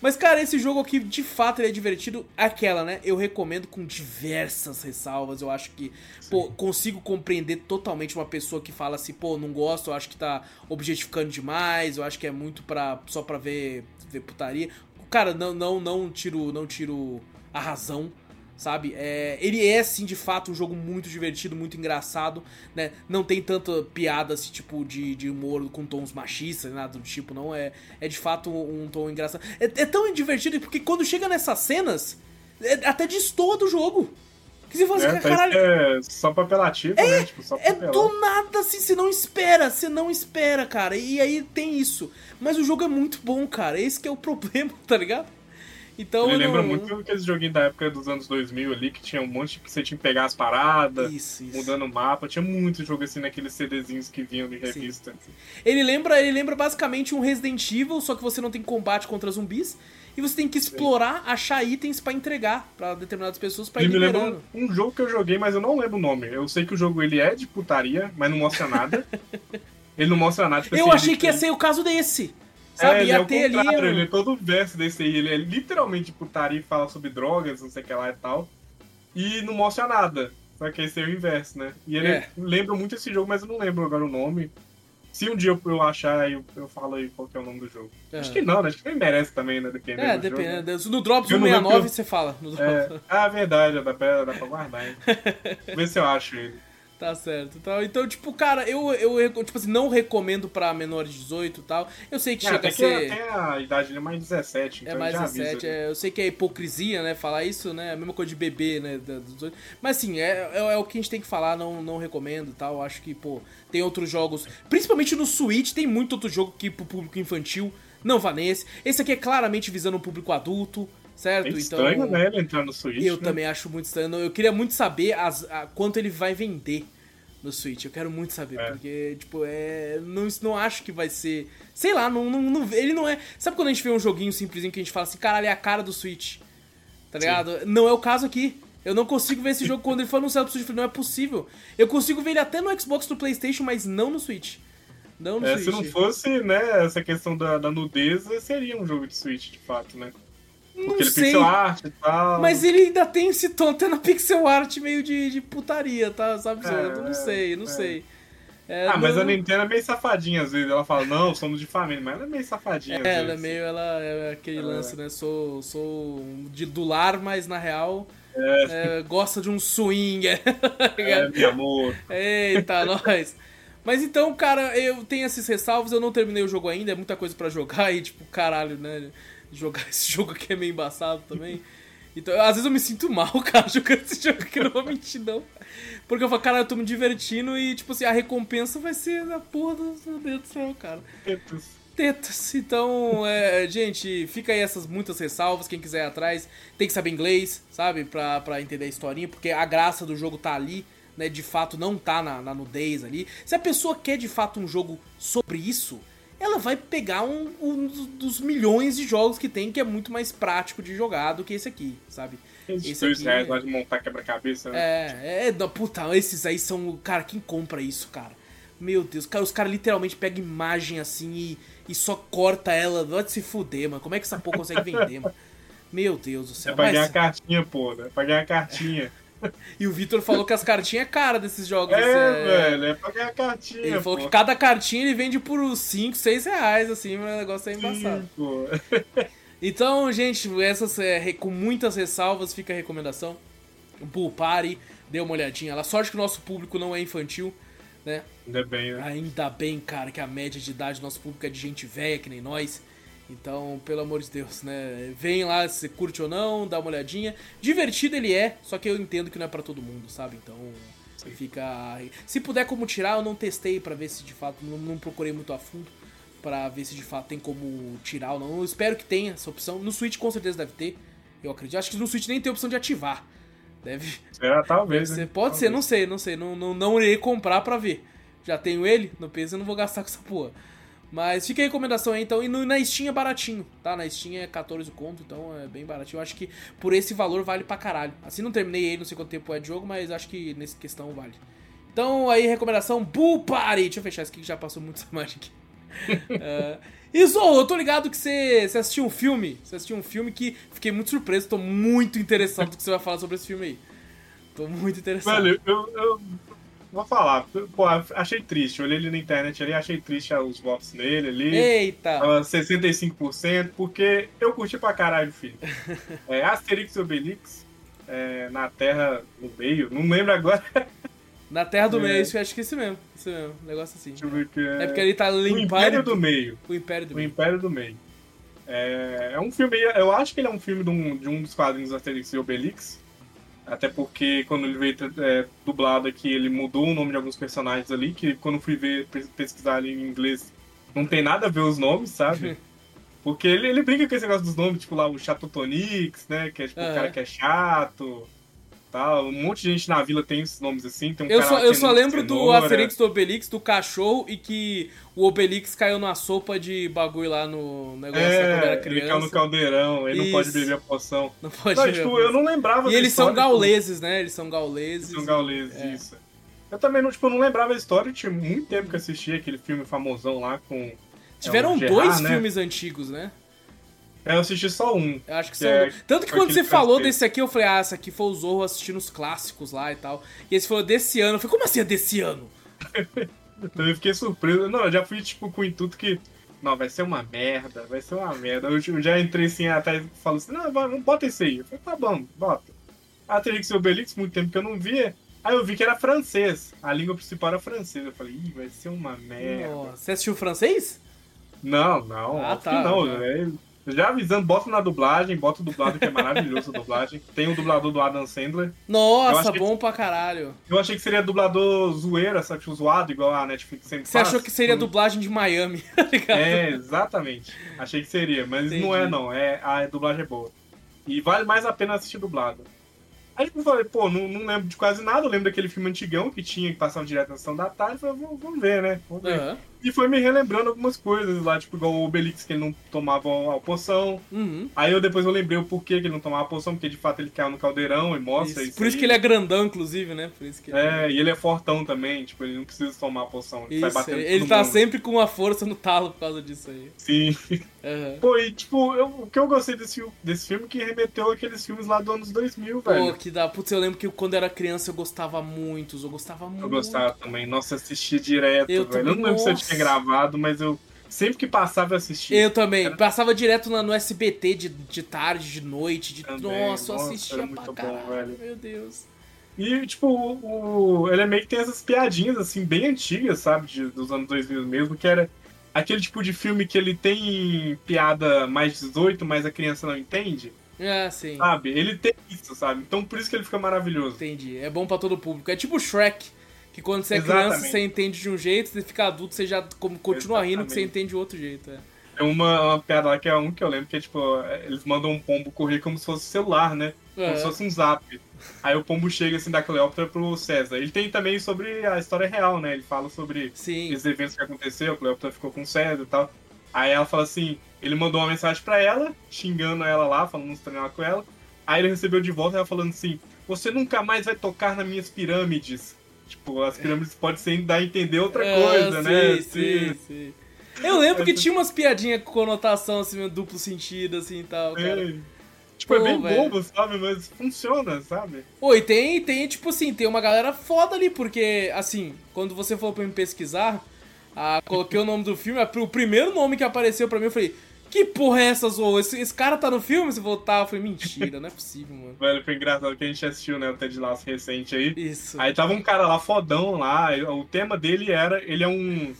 Mas, cara, esse jogo aqui, de fato, ele é divertido. Aquela, né? Eu recomendo com diversas ressalvas. Eu acho que, pô, consigo compreender totalmente uma pessoa que fala assim, pô, não gosto, eu acho que tá objetificando demais, eu acho que é muito pra, só pra ver, ver putaria. Cara, não, não, não tiro, não tiro a razão sabe? É, ele é, sim, de fato, um jogo muito divertido, muito engraçado, né? Não tem tanta piada, assim, tipo, de, de humor com tons machistas, nada do tipo, não. É, é de fato um, um tom engraçado. É, é tão divertido porque quando chega nessas cenas, é, até destoa do jogo. Que você fala É, assim, parece caralho, é só papelativo, né? Tipo, só é do nada, assim, você não espera, você não espera, cara. E aí tem isso. Mas o jogo é muito bom, cara. Esse que é o <laughs> problema, tá ligado? Então Ele lembra não- muito aqueles joguinhos da época dos anos 2000 ali, que tinha um monte que você tinha que pegar as paradas, Isso, isso. mudando o mapa. Tinha muito jogo assim naqueles CDzinhos que vinham de revista. Ele lembra, ele lembra basicamente um Resident Evil, só que você não tem combate contra zumbis. E você tem que explorar, achar itens pra entregar pra determinadas pessoas pra ir me lembra um, um jogo que eu joguei, mas eu não lembro o nome. Eu sei que o jogo ele é de putaria, mas não mostra nada. <laughs> ele não mostra nada. tipo Eu assim, achei que ia tem- ser o caso desse. É, Sabe? ele é o ter ali. contrário, ele é todo verso desse aí. Ele é literalmente putaria e fala sobre drogas, não sei o que lá e tal. E não mostra nada. Só que esse é o inverso, né? E ele É. lembra muito esse jogo, mas eu não lembro agora o nome. Se um dia eu, eu achar, eu, eu falo aí qual que é o nome do jogo. É. Acho que não, né? Acho que nem merece também, né? É, do jogo. depende. No Drops Eu não lembro 169 que você fala. No Drops. É, ah, verdade, dá pra, dá pra guardar, hein? <laughs> Vê se eu acho ele. Tá certo. Então, então, tipo, cara, eu, eu tipo assim, não recomendo pra menores de 18 e tal. Eu sei que Ah, chega a ser. tem a idade ali mais 17, então É mais já avisa 17, ali. é, eu sei que é hipocrisia, né, falar isso, né, a mesma coisa de bebê, né, dos. Mas assim, é, é, é o que a gente tem que falar, não, não recomendo e tal, acho que, pô, tem outros jogos, principalmente no Switch, tem muito outro jogo que pro público infantil, não vá nesse. Esse aqui é claramente visando o público adulto, certo? É estranho, né? Ele entrar no Switch. Eu né? também acho muito estranho. Eu queria muito saber as, a- quanto ele vai vender no Switch. Eu quero muito saber, É. porque, tipo, é. Não, não acho que vai ser. Sei lá, não, não, não- ele não é. Sabe quando a gente vê um joguinho simplesinho que a gente fala assim, caralho, é a cara do Switch? Tá ligado? Não é o caso aqui. Eu não consigo ver esse jogo quando ele for anunciado pro Switch. Não é possível. Eu consigo ver ele até no Xbox do PlayStation, mas não no Switch. Não no É, Switch. se não fosse, né, essa questão da, da nudez, seria um jogo de Switch, de fato, né? Não Porque ele é sei. pixel art e tal. Mas ele ainda tem esse tom até na pixel art meio de, de putaria, tá? Sabe? É, eu não sei, não é. sei. É, Ah, mas não- a Nintendo é meio safadinha às vezes. Ela fala, não, somos de família, mas ela é meio safadinha É, ela é meio, ela é aquele É. lance, né? Sou, sou de, do lar, mas na real É, gosta de um swing. <laughs> é, meu amor. Eita, <laughs> nós. Mas então, cara, eu tenho esses ressalvos, eu não terminei o jogo ainda, é muita coisa pra jogar e, tipo, caralho, né? Jogar <laughs> esse jogo aqui é meio embaçado também. Então, às vezes eu me sinto mal, <laughs> cara, jogando esse jogo aqui, não vou mentir, não. Porque eu falo, cara, eu tô me divertindo e, tipo assim, a recompensa vai ser a porra do meu Deus do céu, cara tetas. Então, é, gente, fica aí essas muitas ressalvas. Quem quiser ir atrás, tem que saber inglês, sabe? Pra, pra entender a historinha, porque a graça do jogo tá ali, né? De fato, não tá na, na nudez ali. Se a pessoa quer de fato um jogo sobre isso, ela vai pegar um, um dos milhões de jogos que tem, que é muito mais prático de jogar do que esse aqui, sabe? Esse aqui reais é- lá de montar quebra-cabeça, né? É, é, não, puta, esses aí são. Cara, quem compra isso, cara? Meu Deus, cara, os caras literalmente pegam imagem assim e, e só corta ela. Vai se fuder, mano. Como é que essa porra consegue vender, mano? Meu Deus do É céu. pra ganhar a Mas, cartinha, pô, né? É pra ganhar a cartinha. E o Vitor falou que as cartinhas é cara desses jogos. É, é, velho, é pra ganhar cartinha, Ele falou pô. que cada cartinha ele vende por 5, 6 reais, assim, mas o negócio é embaçado. Sim. Então, gente, essas é, com muitas ressalvas, fica a recomendação. Pool Party, dê uma olhadinha lá. Sorte que o nosso público não é infantil, né? Ainda bem, né? Ainda bem, cara, que a média de idade do nosso público é de gente velha, que nem nós. Então, pelo amor de Deus, né? Vem lá se curte ou não, dá uma olhadinha. Divertido ele é, só que eu entendo que não é pra todo mundo, sabe? Então, fica. Se puder como tirar, eu não testei pra ver se de fato. Não, não procurei muito a fundo pra ver se de fato tem como tirar ou não. Eu espero que tenha essa opção. No Switch com certeza deve ter. Eu acredito. Acho que no Switch nem tem opção de ativar. Deve. Será? Talvez, Deve ser- né? pode ser, Talvez. não sei, não sei. Não, não, não irei comprar pra ver. Já tenho ele no PC, eu não vou gastar com essa porra. Mas fica a recomendação aí, então. E no, na Steam é baratinho, tá? Na Steam é 14 conto, então é bem baratinho. Eu acho que por esse valor vale pra caralho. Assim, não terminei ele, não sei quanto tempo é de jogo, mas acho que nessa questão vale. Então, aí, recomendação, Bull Party. Deixa eu fechar isso aqui que já passou muito <laughs> essa aqui. Zou, eu tô ligado que você, você assistiu um filme. Você assistiu um filme que fiquei muito surpreso, tô muito interessado do que você vai falar sobre esse filme aí. Tô muito interessado. Velho, eu, eu vou falar. Pô, achei triste. Olhei ele na internet ali, achei triste os votos nele ali. Eita! Tava 65%, porque eu curti pra caralho o filme. <laughs> É Asterix e Obelix, é, na Terra, no meio, não lembro agora. Na Terra do É. Meio, isso acho que é esse mesmo. Esse mesmo, um negócio assim. Deixa eu ver que É porque ele tá O limpando. Império do Meio. O Império do O Meio. Império do Meio. É, é um filme, eu acho que ele é um filme de um, de um dos quadrinhos do Asterix e Obelix. Até porque quando ele veio é, dublado aqui, ele mudou o nome de alguns personagens ali, que quando fui ver, pes- pesquisar ali em inglês, não tem nada a ver os nomes, sabe? <laughs> Porque ele, ele brinca com esse negócio dos nomes, tipo lá o Chatotonix, né? Que é tipo o Aham. cara que é chato. Tal. Um monte de gente na vila tem esses nomes assim. Tem um Eu só, eu é só lembro do. Asterix do Obelix, do cachorro, e que o Obelix caiu na sopa de bagulho lá no negócio quando era É, ele caiu no criança. caldeirão, ele não pode Isso. beber a poção. Não pode Não, tipo, eu não lembrava E eles são história, tipo, gauleses, né? Eles são gauleses. São gauleses, É. isso. Eu também não, tipo, não lembrava a história, tinha muito tempo que assisti aquele filme famosão lá com. Tiveram É Gerard, dois né? filmes antigos, né? Eu assisti só um. Eu acho que Que são. é- Tanto que foi quando você falou desse aqui, eu falei, ah, essa aqui foi o Zorro assistindo os clássicos lá e tal. E esse falou desse ano. Eu falei, como assim é desse ano? <laughs> Também fiquei surpreso. Não, eu já fui, tipo, com o intuito que. Não, vai ser uma merda, vai ser uma merda. Eu, eu já entrei assim atrás e falo assim, não, não bota isso aí. Eu falei, tá bom, bota. Asterix e Obelix, muito tempo que eu não via. Aí eu vi que era francês. A língua principal era francês. Eu falei, ih, vai ser uma merda. Nossa. Você assistiu francês? Não, não. Ah, tá. não. É, já avisando, bota na dublagem, bota o dublado que é maravilhoso a dublagem. Tem o dublador do Adam Sandler. Nossa, bom que, pra caralho. Eu achei que seria dublador zoeira, sabe? Tipo, zoado, igual a Netflix sempre Você faz. achou que seria dublagem de Miami, <laughs> tá ligado? É, exatamente. Achei que seria, mas Entendi. não é não. É, a dublagem é boa. E vale mais a pena assistir dublado. Aí eu falei, pô, não, não lembro de quase nada, eu lembro daquele filme antigão que tinha, que passava direto na sessão da tarde, falei, vamos, vamos ver, né? Vamos ver. Uhum. E foi me relembrando algumas coisas lá, tipo, igual o Obelix, que ele não tomava a poção. Uhum. Aí eu depois eu lembrei o porquê que ele não tomava a poção, porque de fato ele caiu no caldeirão e mostra isso. isso Por isso aí. que ele é grandão, inclusive, né? Por isso que é, é, e ele é fortão também, tipo, ele não precisa tomar a poção. Ele, isso, batendo ele tá mundo. sempre com uma força no talo por causa disso aí. Sim. Uhum. Pô, e tipo, eu, o que eu gostei desse, desse filme que remeteu aqueles filmes lá dos anos 2000, velho. Pô, que dá. Putz, eu lembro que quando eu era criança eu gostava muito, eu gostava muito. Eu gostava também. Nossa, assistia direto, eu velho. Também, eu não lembro nossa. se eu tinha gravado, mas eu sempre que passava eu assistia. Eu também. Era... Passava direto no, no SBT de, de tarde, de noite. De... Também. Nossa, eu assistia pra bom. Velho. Meu Deus. E, tipo, o, o, ele é meio que tem essas piadinhas, assim, bem antigas, sabe? De, dos anos 2000 mesmo, que era aquele tipo de filme que ele tem piada mais 18, mas a criança não entende. É, sim. Sabe? Ele tem isso, sabe? Então por isso que ele fica maravilhoso. Entendi. É bom para todo público. É tipo Shrek. Que quando você é Exatamente. criança, você entende de um jeito, você fica adulto, você já continua Exatamente. rindo que você entende de outro jeito. É. Tem uma, uma piada lá que é um que eu lembro, que é tipo, eles mandam um pombo correr como se fosse celular, né? Como é. se fosse um zap. Aí o pombo chega assim da Cleópatra pro César. Ele tem também sobre a história real, né? Ele fala sobre Sim. esses eventos que aconteceu, a Cleópatra ficou com o César e tal. Aí ela fala assim, ele mandou uma mensagem para ela, xingando ela lá, falando uns treinar com ela. Aí ele recebeu de volta ela falando assim: Você nunca mais vai tocar nas minhas pirâmides. Tipo, as pirâmides podem ser dar a entender outra é, coisa, né? Sim, sim, sim. Eu lembro que tinha umas piadinhas com conotação, assim, duplo sentido, assim e tal, cara. É. Tipo, Pô, é bem bobo, sabe? Mas funciona, sabe? Oi, tem, tem, tipo assim, tem uma galera foda ali, porque, assim, quando você falou pra me pesquisar, ah, coloquei o nome do filme, o primeiro nome que apareceu pra mim, eu falei, que porra é essa, Zou? Esse, esse cara tá no filme? Se voltar, foi mentira, não é possível, mano. Velho, foi engraçado que a gente assistiu, né, o Ted Lasso recente aí. Isso. Aí tava um cara lá fodão lá, o tema dele era, ele é um,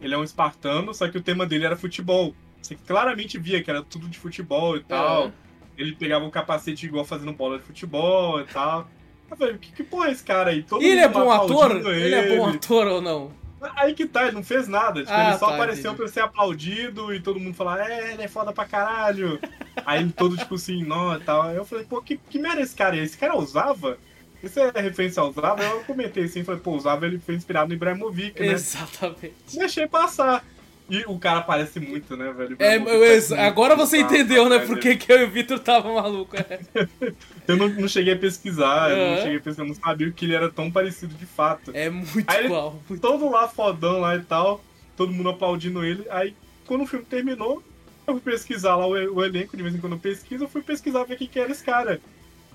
ele é um espartano, só que o tema dele era futebol. Você claramente via que era tudo de futebol e tal. É. Ele pegava um capacete igual fazendo bola de futebol e tal. Eu falei, que, que porra é esse cara aí? Todo ele é bom ator? Ele. ele é bom ator ou não? Aí que tá, ele não fez nada. Tipo, ah, ele só tá, apareceu entendi. pra ser aplaudido e todo mundo falar, é, ele é foda pra caralho. <laughs> Aí ele todo tipo assim, não e tal. Aí eu falei, pô, que, que merda é esse cara? Esse cara usava? Isso é referência ao Zava? Eu comentei assim, falei, pô, o Zava ele foi inspirado no Ibrahimovic, né? Exatamente. Deixei passar. E o cara parece muito, né, velho? É, eu, agora você entendeu, né, por que, eu e o Vitor tava maluco. É. <laughs> eu não, não, cheguei a pesquisar, eu não cheguei a pesquisar, não sabia que ele era tão parecido de fato. É muito aí, igual. Muito todo lá fodão lá e tal, todo mundo aplaudindo ele. Aí, quando o filme terminou, eu fui pesquisar lá o, o elenco, de vez em quando eu pesquiso, eu fui pesquisar ver quem que era esse cara.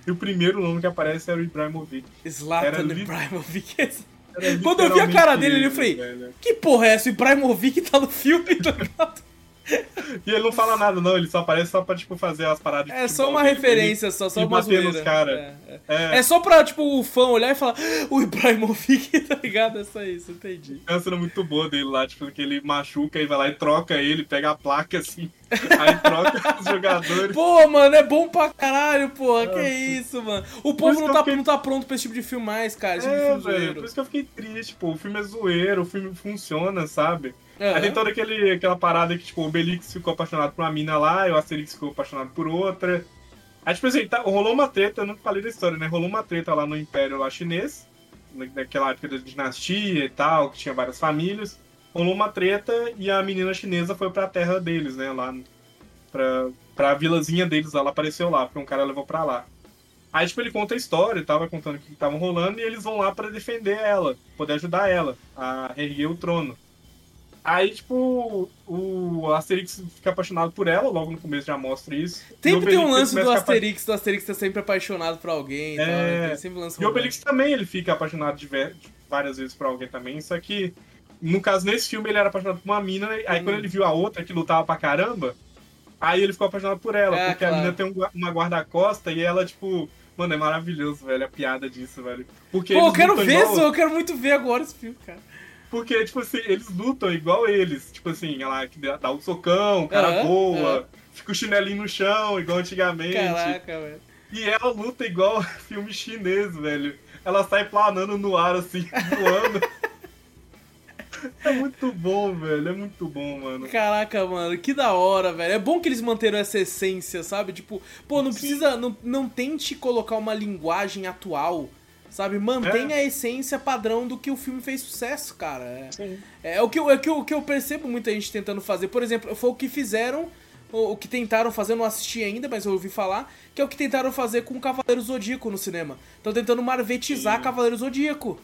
E o primeiro nome que aparece era o Ibrahimovic. Zlatan Ibrahimovic. <laughs> Quando eu vi a cara dele, eu falei, velho. que porra é essa? O Ibrahimovic tá no filme, tá ligado? E ele não fala nada, não, ele só aparece só pra, tipo, fazer as paradas É só uma referência, só, só uma zoeira. Nos cara. É, é. É. é, só pra, tipo, o fã olhar e falar, o Ibrahimovic, <laughs> tá ligado? É só isso, entendi. É uma cena muito boa dele lá, tipo, que ele machuca e vai lá e troca ele, pega a placa assim, <laughs> aí troca os jogadores. Pô, mano, é bom pra caralho, porra, que isso, mano. O povo não tá, fiquei... não tá pronto pra esse tipo de filme mais, cara, esse é, tipo de velho, por isso que eu fiquei triste, pô, o filme é zoeiro, o filme funciona, sabe? Uhum. Aí tem toda aquele, aquela parada que, tipo, o Belix ficou apaixonado por uma mina lá, e o Asterix ficou apaixonado por outra. Aí, tipo assim, tá, rolou uma treta, eu não falei da história, né? Rolou uma treta lá no Império lá chinês, naquela época da dinastia e tal, que tinha várias famílias. Rolou uma treta e a menina chinesa foi pra terra deles, né? Lá pra, pra vilazinha deles, ela apareceu lá, porque um cara levou pra lá. Aí, tipo, ele conta a história, tava contando o que estavam rolando, e eles vão lá para defender ela, poder ajudar ela a erguer o trono. Aí, tipo, o Asterix fica apaixonado por ela, logo no começo já mostra isso. Sempre tem um lance do Asterix, do Asterix tá sempre apaixonado por alguém. É... Tá? Tem sempre um lance e o Obelix também ele fica apaixonado de várias vezes por alguém também, só que no caso, nesse filme, ele era apaixonado por uma mina, aí Hum. quando ele viu a outra que lutava pra caramba, aí ele ficou apaixonado por ela, É, porque claro. a mina tem um uma guarda-costa e ela, tipo. Mano, é maravilhoso, velho, a piada disso, velho. Porque Pô, eu quero ver, igual- Zou, eu quero muito ver agora esse filme, cara. Porque, tipo assim, eles lutam igual eles. Tipo assim, ela dá um socão, o cara Aham, voa, aham. fica o chinelinho no chão, igual antigamente. Caraca, velho. E ela luta igual <laughs> filme chinês, velho. Ela sai planando no ar, assim, <laughs> voando. é muito bom, velho. É muito bom, mano. Caraca, mano, que da hora, velho. É bom que eles manteram essa essência, sabe? Tipo, pô, não precisa. Não, não tente colocar uma linguagem atual, sabe? Mantenha a essência padrão do que o filme fez sucesso, cara. É, Sim. é o, que eu, é o que eu, o que eu percebo muita gente tentando fazer. Por exemplo, foi o que fizeram. O, o que tentaram fazer, eu não assisti ainda, mas eu ouvi falar, que é o que tentaram fazer com o Cavaleiro Zodíaco no cinema. Estão tentando marvetizar Sim. Cavaleiro Zodíaco.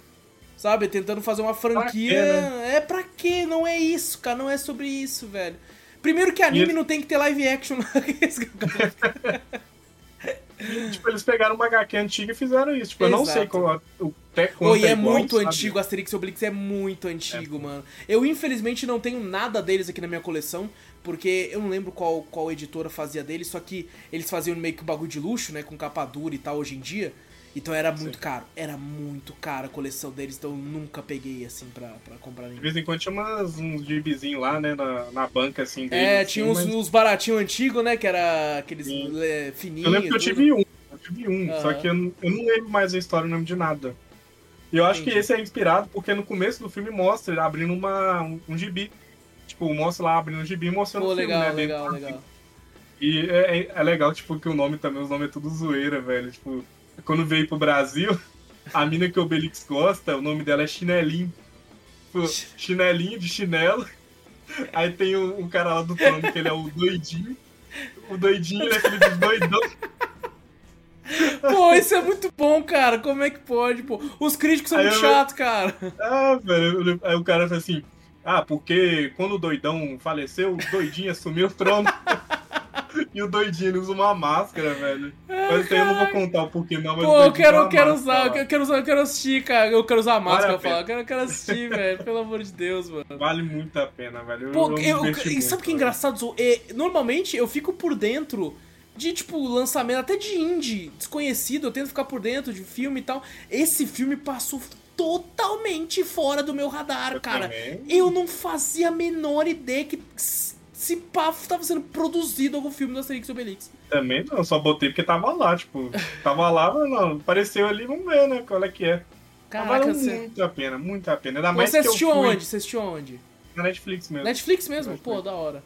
Sabe? Tentando fazer uma franquia. quê, né? É pra quê? Não é isso, cara. Não é sobre isso, velho. Primeiro que anime ele- não tem que ter live action. <laughs> <laughs> <laughs> Tipo, eles pegaram uma HQ antiga e fizeram isso. Tipo, eu não Exato. sei qual, o até quanto Oi, é, igual, muito sabe? antigo, Asterix e Obelix é muito antigo, mano. Eu infelizmente não tenho nada deles aqui na minha coleção, porque eu não lembro qual, qual editora fazia deles, só que eles faziam meio que um bagulho de luxo, né, com capa dura e tal hoje em dia. Então era muito caro, era muito caro a coleção deles, então eu nunca peguei assim pra, pra comprar De nenhum. vez em quando tinha umas, uns gibizinhos lá, né, na, na banca, assim, deles. É, assim, tinha uns, mas uns baratinhos antigos, né, que era aqueles Sim. é, fininhos. Eu lembro que eu tudo. tive um, eu tive um, Aham. só que eu, não- eu não lembro mais a história, o nome de nada. E eu acho Entendi. que esse é inspirado porque no começo do filme mostra ele abrindo uma, um, um gibi. Tipo, mostra lá abrindo um gibi e mostrando Pô, o filme, legal, né? legal, legal. E é, é- é legal, tipo, que o nome também, os nomes é tudo zoeira, velho. Tipo, quando veio pro Brasil, a mina que o Obelix gosta, o nome dela é Chinelinho. Chinelinho de chinelo. Aí tem o, o cara lá do trono, que ele é o doidinho. O doidinho, ele é filho dos doidão. Pô, isso é muito bom, cara. Como é que pode, pô? Os críticos são Aí muito eu- chatos, cara. Ah, velho. Aí o cara fala assim: Ah, porque quando o doidão faleceu, o doidinho assumiu o trono. E o doidinho usa uma máscara, velho. Mas isso aí eu não vou contar o porquê, não. Mas Pô, eu quero, eu quero máscara usar, eu quero- usar, eu quero assistir, cara. Eu quero usar a máscara, Vale eu falo. Eu quero, eu quero assistir, <laughs> velho. Pelo amor de Deus, mano. Vale muito a pena, velho. Pô, eu, e muito, sabe o que é engraçado? É, normalmente eu fico por dentro de, tipo, lançamento, até de indie, desconhecido, eu tento ficar por dentro de filme e tal. Esse filme passou totalmente fora do meu radar, Eu cara. também. Eu não fazia a menor ideia que se pá tava sendo produzido algum filme do Asterix e Obelix. Também não, só botei porque tava lá, tipo, tava lá, mas não, apareceu ali, vamos ver, né, qual é que é. Caraca, valeu você... muito a pena, muito a pena. Ainda mais Você assistiu fui aonde? Você assistiu aonde? na Netflix mesmo. Netflix mesmo? Netflix. Pô, da hora.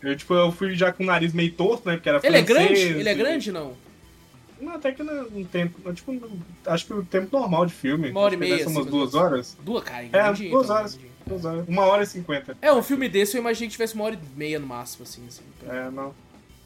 Eu, tipo, eu fui já com o nariz meio torto, né, porque era Ele é grande? Ele é grande, não? Não, até que não, tempo, tipo, acho que o tempo normal de filme. Uma hora e meia, assim, umas duas horas. Duas, cara, É, grandinho, duas então, horas. grandinho. Uma hora e cinquenta. É, um filme desse eu imaginei que tivesse uma hora e meia no máximo, assim. assim pra- É, não.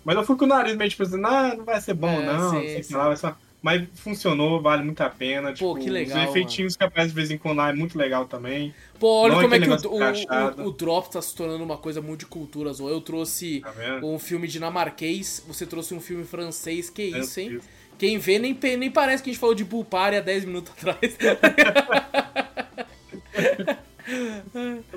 Mas eu fui com o nariz meio tipo assim, ah, não vai ser bom, É, não. sei lá, vai. Mas funcionou, vale muito a pena. Pô, tipo, que legal, Os efeitinhos que aparecem de vez em quando lá é muito legal também. Pô, olha Não é como é que o, o, o, Drop tá se tornando uma coisa muito de cultura, Zô. Eu trouxe Tá um filme dinamarquês, você trouxe um filme francês, que É isso, hein? Quem vê nem, nem parece que a gente falou de Bulpari há 10 minutos <laughs> atrás.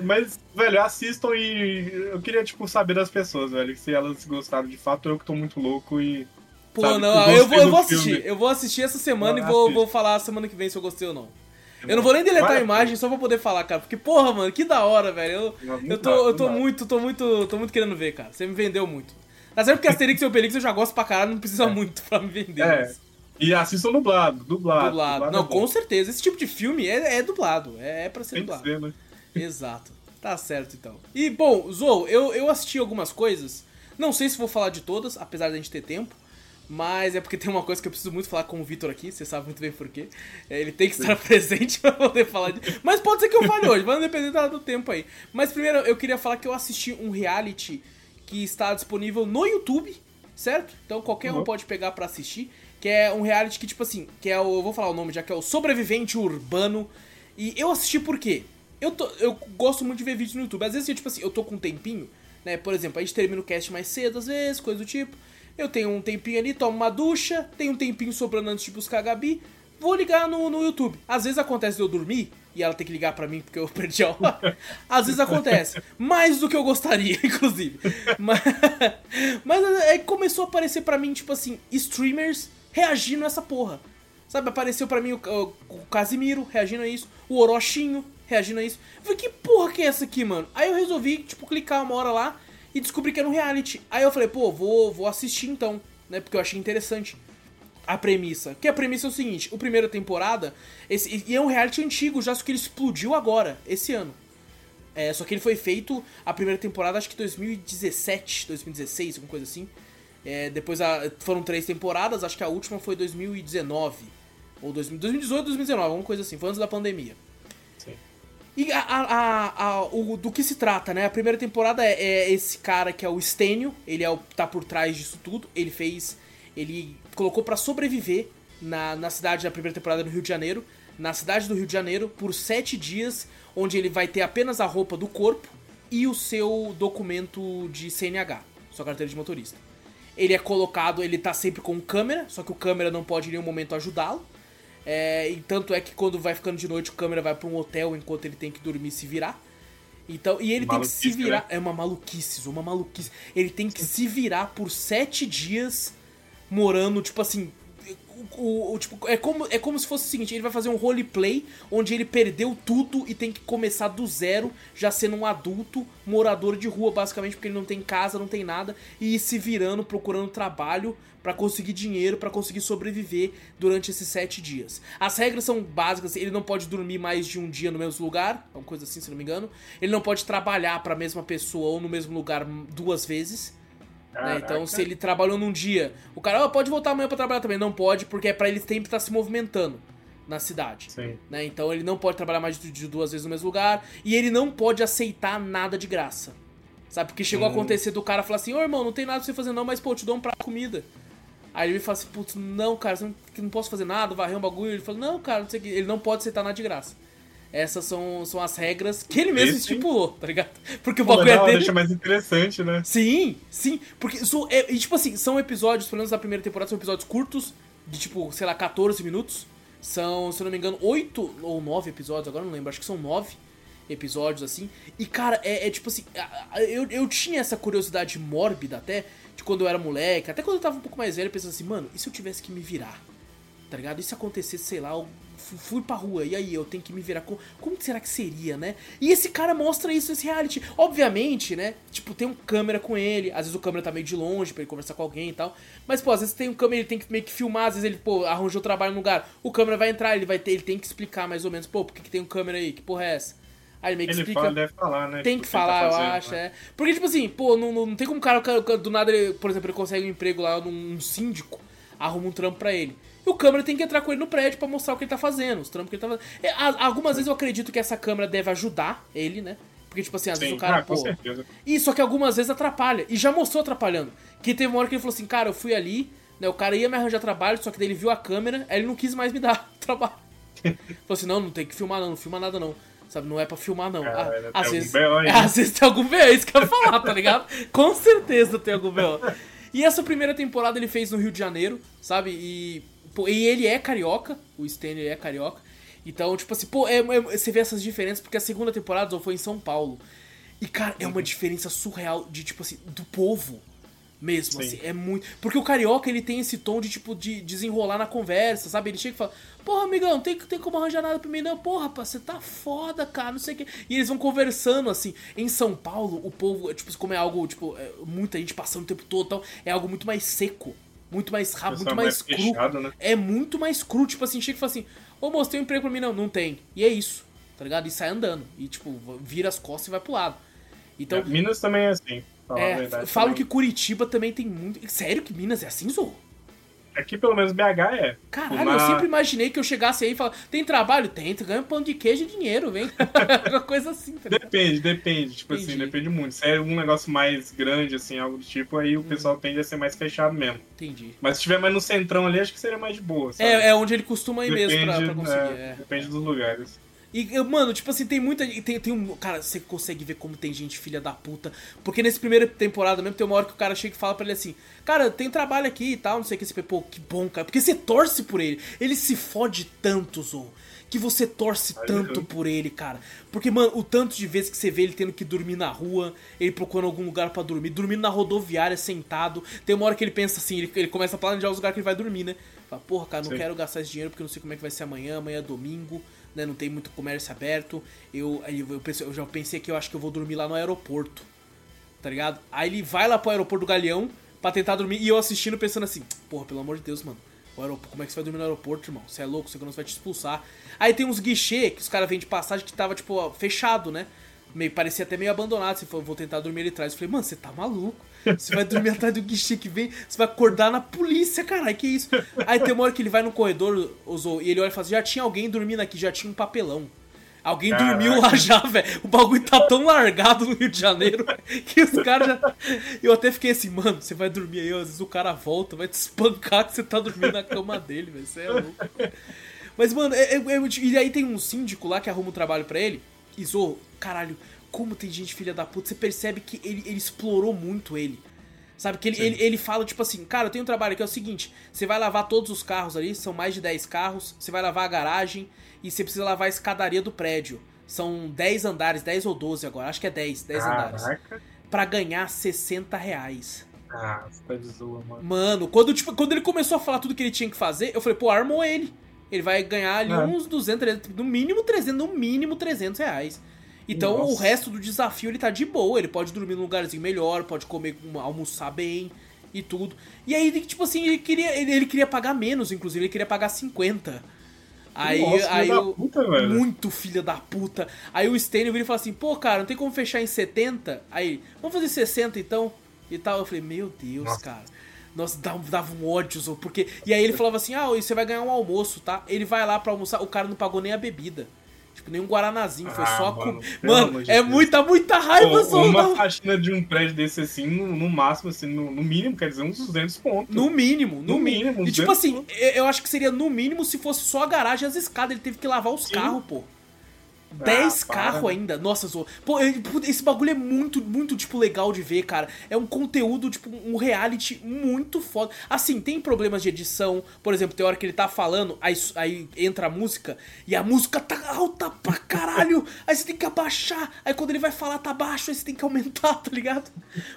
Mas, velho, assistam e eu queria, tipo, saber das pessoas, velho. Se elas gostaram de fato, eu que tô muito louco e. Pô, Sabe, não, eu eu vou, eu vou assistir. filme. Eu vou assistir essa semana Ah, e vou, assiste. vou falar semana que vem se eu gostei ou não. Eu não vou nem deletar a imagem só pra poder falar, cara. Porque, porra, mano, que da hora, velho. Eu, Não, não eu tô, eu não tô muito, tô muito, tô muito querendo ver, cara. Você me vendeu muito. Tá certo porque Asterix e Obelix eu já gosto pra caralho, não precisa muito pra me vender. É. mas E assistam dublado, dublado. dublado. Não, é bom. com certeza. Esse tipo de filme é, é dublado. É, é pra ser Tem que dublado. ser, né? <laughs> Exato. Tá certo, então. E, bom, Zou, eu, eu assisti algumas coisas. Não sei se vou falar de todas, apesar da gente ter tempo. Mas é porque tem uma coisa que eu preciso muito falar com o Vitor aqui, você sabe muito bem por quê. É, Ele tem que estar presente <laughs> pra poder falar de. <laughs> Mas pode ser que eu fale hoje, vai depender do tempo aí. Mas primeiro eu queria falar que eu assisti um reality que está disponível no YouTube, certo? Então qualquer um Uhum. pode pegar pra assistir. Que é um reality que, tipo assim, que é o. Eu vou falar o nome já, que é o Sobrevivente Urbano. E eu assisti por quê? Eu, tô, eu gosto muito de ver vídeos no YouTube. Às vezes, eu, tipo assim, eu tô com um tempinho, né? Por exemplo, a gente termina o cast mais cedo, às vezes, coisa do tipo. Eu tenho um tempinho ali, tomo uma ducha, tenho um tempinho sobrando antes de buscar a Gabi. vou ligar no, no YouTube. Às vezes acontece de eu dormir e ela tem que ligar pra mim porque eu <laughs> perdi a hora. Às vezes acontece. Mais do que eu gostaria, <laughs> inclusive. Mas, mas aí começou a aparecer pra mim, tipo assim, streamers reagindo a essa porra. Sabe, apareceu pra mim o, o, o Casimiro reagindo a isso, o Orochinho reagindo a isso. Eu falei, que porra que é essa aqui, mano? Aí eu resolvi, tipo, clicar uma hora lá e descobri que era um reality. Aí eu falei, pô, vou, vou assistir então, né? Porque eu achei interessante a premissa. Que a premissa é o seguinte: o primeira temporada, esse, e é um reality antigo, já só que ele explodiu agora, esse ano. É, só que ele foi feito a primeira temporada, acho que 2017, 2016, alguma coisa assim. É, depois a, foram três temporadas, acho que a última foi 2019. Ou 2018, 2019, alguma coisa assim, foi antes da pandemia. Sim. E a, a, a, o, do que se trata, né? A primeira temporada é, é esse cara que é o Stênio, ele é o, tá por trás disso tudo. Ele fez. Ele colocou para sobreviver na, na cidade da primeira temporada no Rio de Janeiro. Na cidade do Rio de Janeiro, por sete dias, onde ele vai ter apenas a roupa do corpo e o seu documento de CNH, sua carteira de motorista. Ele é colocado, ele tá sempre com câmera, só que o câmera não pode em nenhum momento ajudá-lo. É, e tanto é que quando vai ficando de noite, o câmera vai para um hotel enquanto ele tem que dormir e se virar. Então, e ele maluquice, tem que se virar. Né? É uma maluquice, uma maluquice. Ele tem que se virar por sete dias morando, tipo assim, o, o, tipo, é como, é como se fosse o seguinte: ele vai fazer um roleplay onde ele perdeu tudo e tem que começar do zero, já sendo um adulto, morador de rua, basicamente, porque ele não tem casa, não tem nada, e se virando, procurando trabalho para conseguir dinheiro, para conseguir sobreviver durante esses sete dias. As regras são básicas: ele não pode dormir mais de um dia no mesmo lugar, uma coisa assim, se não me engano. Ele não pode trabalhar para a mesma pessoa ou no mesmo lugar duas vezes. Né? Então, se ele trabalhou num dia, o cara oh, pode voltar amanhã para trabalhar também. Não pode, porque é para ele sempre estar tá se movimentando na cidade. Né? Então, ele não pode trabalhar mais de duas vezes no mesmo lugar. E ele não pode aceitar nada de graça. Sabe? Porque chegou hum. a acontecer do cara falar assim: Ô oh, irmão, não tem nada pra você fazer não, mas pô, eu te dou um prato de comida. Aí ele fala assim: Putz, não, cara, não, não posso fazer nada, varrer um bagulho. Ele fala: Não, cara, não sei o que. Ele não pode aceitar nada de graça. Essas são, são as regras que ele mesmo sim. estipulou, tá ligado? Porque o bagulho é dele. deixa mais interessante, né? Sim, sim. Porque, so, é, e, tipo assim, são episódios, pelo menos da primeira temporada, são episódios curtos, de tipo, sei lá, 14 minutos. São, se eu não me engano, 8 ou 9 episódios, agora não lembro, acho que são 9 episódios, assim. E, cara, é, é tipo assim, eu, eu tinha essa curiosidade mórbida até, de quando eu era moleque, até quando eu tava um pouco mais velho, pensando assim, mano, e se eu tivesse que me virar? Tá ligado? E se acontecesse, sei lá, fui pra rua, e aí eu tenho que me virar. Como, como será que seria, né? E esse cara mostra isso nesse reality. Obviamente, né? Tipo, tem um câmera com ele, às vezes o câmera tá meio de longe pra ele conversar com alguém e tal. Mas, pô, às vezes tem um câmera, ele tem que meio que filmar, às vezes ele, pô, arranjou trabalho no lugar. O câmera vai entrar, ele vai ter, ele tem que explicar mais ou menos, pô, por que, que tem um câmera aí? Que porra é essa? Aí ele meio que ele explica. Fala, deve falar, né? Tem tipo, que falar, tá fazendo, eu acho, né? é. Porque, tipo assim, pô, não, não, não tem como o cara, do nada, ele, por exemplo, ele consegue um emprego lá num síndico, arruma um trampo pra ele. E o câmera tem que entrar com ele no prédio para mostrar o que ele tá fazendo, os trampos que ele tá fazendo. É, algumas vezes eu acredito que essa câmera deve ajudar ele, né? Porque, tipo assim, às Sim, vezes o cara, ah, pô. E só que algumas vezes atrapalha. E já mostrou atrapalhando. Que teve uma hora que ele falou assim, cara, eu fui ali, né? O cara ia me arranjar trabalho, só que daí ele viu a câmera, aí ele não quis mais me <laughs> dar trabalho. falou assim, não, não tem que filmar não, não filma nada não. Sabe, não é pra filmar, não. Ah, às, vezes, <laughs> é, às vezes tem algum BO, é isso que eu ia falar, tá ligado? Com certeza tem algum BO. E essa primeira temporada ele fez no Rio de Janeiro, sabe? E Pô, e ele é carioca, o Stanley é carioca. Então, tipo assim, pô, é, é, você vê essas diferenças, porque a segunda temporada foi em São Paulo. E, cara, é uma diferença surreal de, tipo assim, do povo mesmo, Sim. assim, é muito... Porque o carioca, ele tem esse tom de, tipo, de desenrolar na conversa, sabe? Ele chega e fala, porra, amigão, tem, tem como arranjar nada pra mim, não? Porra, rapaz, você tá foda, cara, não sei o quê. E eles vão conversando, assim. Em São Paulo, o povo, tipo, como é algo, tipo, é, muita gente passando o tempo todo e tal, é algo muito mais seco muito mais rápido, muito mais, mais cru. Fechado, né? É muito mais cru. Tipo assim, chega e fala assim: Ô moço, tem um emprego pra mim? Não, não tem. E é isso, tá ligado? E sai andando. E tipo, vira as costas e vai pro lado. Então, é, Minas também é assim. É, falam que Curitiba também tem muito. Sério que Minas é assim, Zou? Aqui pelo menos BH é. Caralho, Uma... eu sempre imaginei que eu chegasse aí e falasse, tem trabalho? Tem, tu ganha pão de queijo e dinheiro, vem. <laughs> Uma coisa assim, tá Depende, depende. Tipo assim, Entendi. assim, depende muito. Se é um negócio mais grande, assim, algo do tipo, aí o hum. pessoal tende a ser mais fechado mesmo. Entendi. Mas se estiver mais no centrão ali, acho que seria mais de boa. Sabe? É, é onde ele costuma ir depende, mesmo pra, pra conseguir. É, é. Depende dos lugares. E, mano, tipo assim, tem muita. Tem, tem um. Cara, você consegue ver como tem gente filha da puta. Porque nesse primeira temporada mesmo tem uma hora que o cara chega e fala pra ele assim: Cara, tem trabalho aqui e tal, não sei o que. Você, pô, que bom, cara. Porque você torce por ele. Ele se fode tanto, Zou. Que você torce tanto por ele, cara. Porque, mano, o tanto de vezes que você vê ele tendo que dormir na rua, ele procurando algum lugar para dormir, dormindo na rodoviária, sentado. Tem uma hora que ele pensa assim, ele, ele começa a planejar os lugares que ele vai dormir, né? Fala, porra, cara, não Sim. quero gastar esse dinheiro porque não sei como é que vai ser amanhã, amanhã é domingo né? Não tem muito comércio aberto. Eu, eu, pensei, eu já pensei que eu acho que eu vou dormir lá no aeroporto. Tá ligado? Aí ele vai lá pro aeroporto do Galeão pra tentar dormir. E eu assistindo pensando assim, porra, pelo amor de Deus, mano. Como é que você vai dormir no aeroporto, irmão? Você é louco, segurança vai te expulsar. Aí tem uns guichê que os caras vêm de passagem que tava, tipo, fechado, né? Meio, parecia até meio abandonado. Você falou, vou tentar dormir ali atrás. Eu falei, mano, você tá maluco? Você vai dormir atrás do guichê que vem, você vai acordar na polícia, caralho, que isso? Aí tem uma hora que ele vai no corredor, Ozo, e ele olha e fala assim, já tinha alguém dormindo aqui, já tinha um papelão. Alguém Caraca. dormiu lá já, velho. O bagulho tá tão largado no Rio de Janeiro <laughs> que os caras já. Eu até fiquei assim, mano, você vai dormir aí, às vezes o cara volta, vai te espancar que você tá dormindo na cama dele, velho. Você é louco. Mas, mano, é, é, é, e aí tem um síndico lá que arruma um trabalho para ele. E Zo, caralho, como tem gente filha da puta, você percebe que ele, ele explorou muito ele. Sabe? Que ele, ele, ele, fala, tipo assim, cara, eu tenho um trabalho aqui, é o seguinte: você vai lavar todos os carros ali, são mais de 10 carros, você vai lavar a garagem e você precisa lavar a escadaria do prédio. São 10 andares, 10 ou 12 agora, acho que é 10, 10 Caraca. andares. Pra ganhar 60 reais. Ah, você tá de zoa, mano. Mano, quando, tipo, quando ele começou a falar tudo que ele tinha que fazer, eu falei, pô, armou ele. Ele vai ganhar ali é. uns 200, 300, no mínimo 300, no mínimo 300 reais. Então Nossa. o resto do desafio ele tá de boa, ele pode dormir num lugarzinho melhor, pode comer, almoçar bem e tudo. E aí, tipo assim, ele queria, ele, ele queria pagar menos, inclusive, ele queria pagar 50. Aí, Nossa, aí eu, puta, muito filha da puta. Aí o Stanley vira e fala assim: pô, cara, não tem como fechar em 70? Aí, vamos fazer 60 então? E tal. Eu falei: meu Deus, Nossa. cara. Nossa, dava, um ódio, porque. E aí ele falava assim: ah, você vai ganhar um almoço, tá? Ele vai lá pra almoçar, o cara não pagou nem a bebida. Tipo, nem um Guaranazinho, ah, foi só mano, com. Mano, é muita, muita raiva, Pô, Uma faxina de um prédio desse assim, no, no máximo, assim, no, no, mínimo, quer dizer, uns 200 pontos. No mínimo, no, no mínimo. E tipo assim, pontos. eu acho que seria no mínimo se fosse só a garagem e as escadas. Ele teve que lavar os carros, pô. 10 ah, carros ainda. Nossa, Zo. Pô, esse bagulho é muito, muito, tipo, legal de ver, cara. É um conteúdo, tipo, um reality muito foda. Assim, tem problemas de edição. Por exemplo, tem hora que ele tá falando, aí, aí entra a música e a música tá alta pra caralho. <laughs> aí você tem que abaixar. Aí quando ele vai falar tá baixo, aí você tem que aumentar, tá ligado?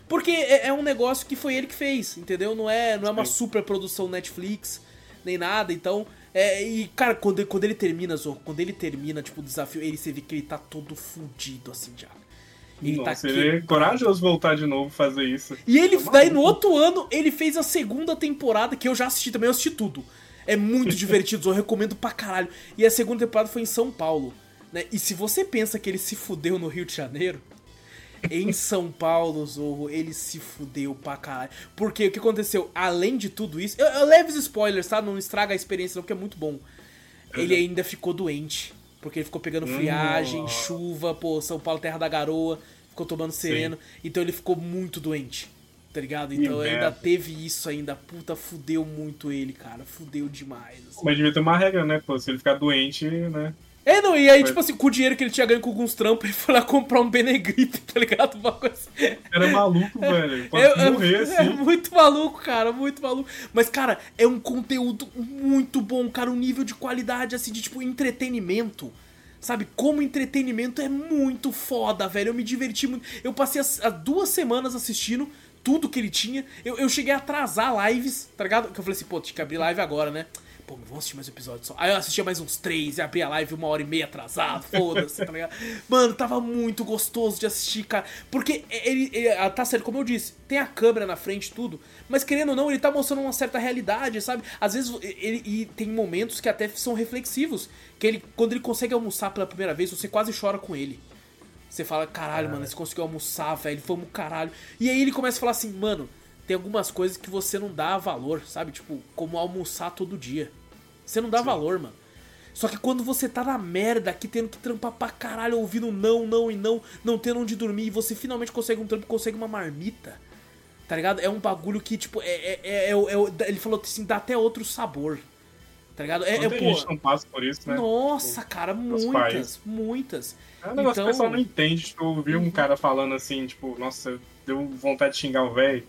Porque é, é um negócio que foi ele que fez, entendeu? Não é, não é uma super produção Netflix, nem nada. Então. É, e, cara, quando, quando ele termina, Zorro, quando ele termina, tipo, o desafio, ele você vê que ele tá todo fudido, assim, já. Ele tá Nossa, tá ele é corajoso voltar de novo fazer isso. E ele, tá daí no outro ano, ele fez a segunda temporada, que eu já assisti também, eu assisti tudo. É muito <laughs> divertido, eu recomendo pra caralho. E a segunda temporada foi em São Paulo, né? E se você pensa que ele se fudeu no Rio de Janeiro, em São Paulo, Zorro, ele se fudeu pra caralho. Porque o que aconteceu? Além de tudo isso. Eu, eu levo os spoilers, tá? Não estraga a experiência, não, porque é muito bom. Ele ainda ficou doente. Porque ele ficou pegando friagem, chuva, pô, São Paulo, terra da garoa, ficou tomando sereno. Sim. Então ele ficou muito doente. Tá ligado? Então ainda teve isso ainda. Puta, fudeu muito ele, cara. Fudeu demais. Assim. Mas devia ter uma regra, né? Pô, se ele ficar doente, né? É, não, e aí, foi. tipo assim, com o dinheiro que ele tinha ganho com alguns trampos, <laughs> ele foi lá comprar um Benegrip, tá ligado? Uma coisa assim. Era maluco, velho. Pode é, morrer, é, assim. É muito maluco, cara, muito maluco. Mas, cara, é um conteúdo muito bom, cara, um nível de qualidade, assim, de, tipo, entretenimento. Sabe, como entretenimento é muito foda, velho. Eu me diverti muito. Eu passei as, as duas semanas assistindo tudo que ele tinha. Eu, eu cheguei a atrasar lives, tá ligado? Que eu falei assim, pô, tinha que abrir live agora, né? Pô, vamos assistir mais um episódio só. Aí eu assistia mais uns três e abria a live uma hora e meia atrasado, foda-se, tá ligado? <laughs> Mano, tava muito gostoso de assistir, cara. Porque ele, ele, tá certo, como eu disse, tem a câmera na frente tudo, mas querendo ou não, ele tá mostrando uma certa realidade, sabe? Às vezes ele e tem momentos que até são reflexivos, que ele quando ele consegue almoçar pela primeira vez, você quase chora com ele. Você fala, caralho, mano, você conseguiu almoçar, velho, vamos caralho. E aí ele começa a falar assim, mano, tem algumas coisas que você não dá valor, sabe? Tipo, como almoçar todo dia. Você não dá Sim. valor, mano. Só que quando você tá na merda aqui, tendo que trampar pra caralho, ouvindo não, não e não, não tendo onde dormir, e você finalmente consegue um trampo, consegue uma marmita, tá ligado? É um bagulho que, tipo, é, é, é, é, é ele falou assim, dá até outro sabor. Tá ligado? É, é, Muita pô, gente não passa por isso, né? Nossa, Tipo, cara, muitas, pais. muitas. É um negócio Então- que o pessoal não entende. Tipo, eu vi um cara falando assim, tipo, nossa, deu vontade de xingar o velho.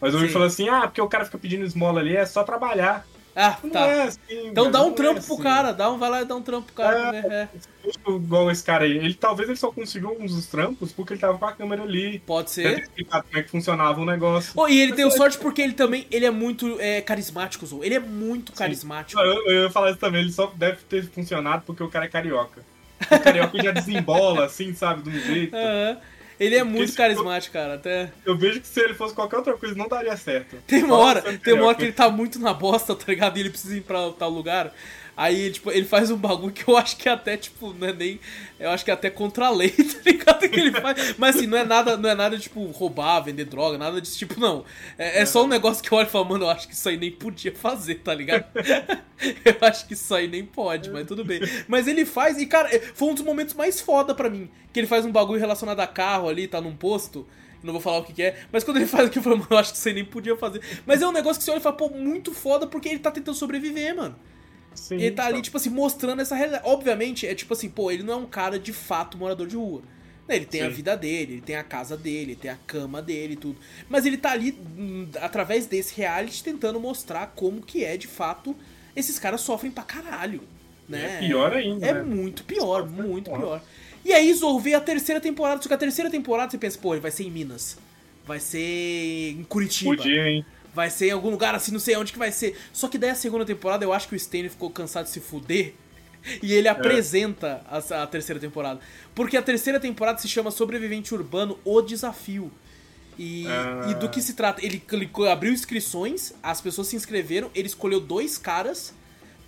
Mas eu ouvi Sim. falar assim, ah, porque o cara fica pedindo esmola ali, é só trabalhar. Ah, Não tá. é assim, Então dá um não trampo é pro assim. cara, dá um, vai lá e dá um trampo pro cara. né? É, Tipo, Igual esse cara aí. Ele, talvez ele só conseguiu uns dos trampos porque ele tava com a câmera ali. pode ser. explicado como é que funcionava o negócio. Oh, e ele deu Mas é- sorte porque ele também ele é muito é, carismático, Zou. Ele é muito carismático. Eu, eu ia falar isso também, ele só deve ter funcionado porque o cara é carioca. O carioca já desembola, <laughs> assim, sabe, de um jeito. Aham. Ele é muito esse- carismático, cara. Até... Eu vejo que se ele fosse qualquer outra coisa, não daria certo. Tem uma hora, tem uma hora que ele tá muito na bosta, tá ligado? E ele precisa ir pra tal lugar. Aí, tipo, ele faz um bagulho que eu <laughs> acho que é até, tipo, não é nem. Eu acho que é até contra a lei, <laughs> tá ligado? Que ele faz. Mas assim, não é nada, não é nada, tipo, roubar, vender droga, nada desse tipo, não. É, é só um negócio que eu olho e falo, mano, eu acho que isso aí nem podia fazer, tá ligado? <laughs> eu acho que isso aí nem pode, mas tudo bem. Mas ele faz, e cara, foi um dos momentos mais foda pra mim. Que ele faz um bagulho relacionado a carro ali, tá num posto. Não vou falar o que, que é, mas quando ele faz aquilo, eu falo, mano, eu acho que aí nem podia fazer. Mas é um negócio que você olha e fala, pô, muito foda, porque ele tá tentando sobreviver, mano. Sim, Ele tá ali, então. tipo assim, mostrando essa realidade. Obviamente, é tipo assim, pô, ele não é um cara de fato morador de rua. Ele tem a Sim. vida dele, ele tem a casa dele, ele tem a cama dele e tudo. Mas ele tá ali, hum, através desse reality, tentando mostrar como que é, de fato, esses caras sofrem pra caralho. Né? É pior ainda, É né? muito pior, muito pior. pior. E aí, Zou, vê a terceira temporada. Só que a terceira temporada você pensa, pô, ele vai ser em Minas. Vai ser em Curitiba. Podia, hein? Vai ser em algum lugar assim, não sei onde que vai ser. Só que daí a segunda temporada eu acho que o Stanley ficou cansado de se fuder. <laughs> E É. ele apresenta a, a terceira temporada. Porque a terceira temporada se chama Sobrevivente Urbano O Desafio. E, Ah. e do que se trata? Ele, clicou- abriu inscrições, as pessoas se inscreveram, ele escolheu dois caras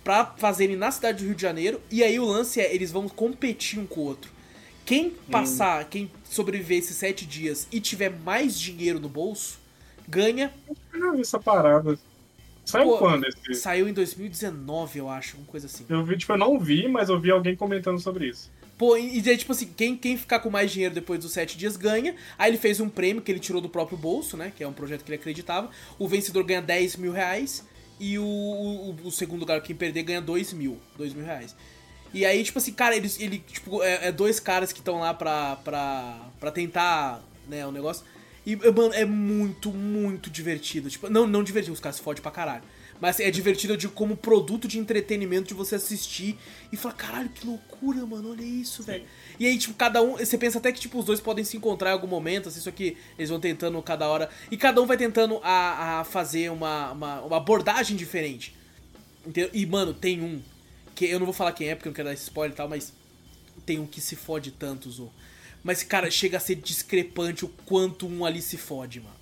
pra fazerem na cidade do Rio de Janeiro. E aí o lance é, eles vão competir um com o outro. Quem passar, quem sobreviver esses sete dias e tiver mais dinheiro no bolso, ganha Eu já vi essa parada. Saiu Pô, quando esse? Saiu em 2019, eu acho, uma coisa assim. Eu vi, tipo, eu não vi, mas eu vi alguém comentando sobre isso. Pô, e e daí, tipo assim, quem, quem ficar com mais dinheiro depois dos sete dias ganha. Aí ele fez um prêmio que ele tirou do próprio bolso, né? Que é um projeto que ele acreditava. O vencedor ganha 10 mil reais. E o, o, o segundo lugar, quem perder, ganha 2 mil. 2 mil reais. E aí, tipo assim, cara, eles, ele, tipo, é, é dois caras que estão lá pra, pra, pra tentar, né, o negócio. E, mano, é muito, muito divertido. Tipo, não, não divertido, os caras se fodem pra caralho. Mas assim, é divertido de, como produto de entretenimento de você assistir e falar, caralho, que loucura, mano, olha isso, velho. E aí, tipo, cada um. Você pensa até que, tipo, os dois podem se encontrar em algum momento, assim, isso aqui, eles vão tentando cada hora. E cada um vai tentando a, a fazer uma, uma, uma abordagem diferente. Entendeu? E, mano, tem um. Que eu não vou falar quem é, porque eu não quero dar esse spoiler e tal, mas. Tem um que se fode tanto, Zo. Mas, cara, chega a ser discrepante o quanto um ali se fode, mano.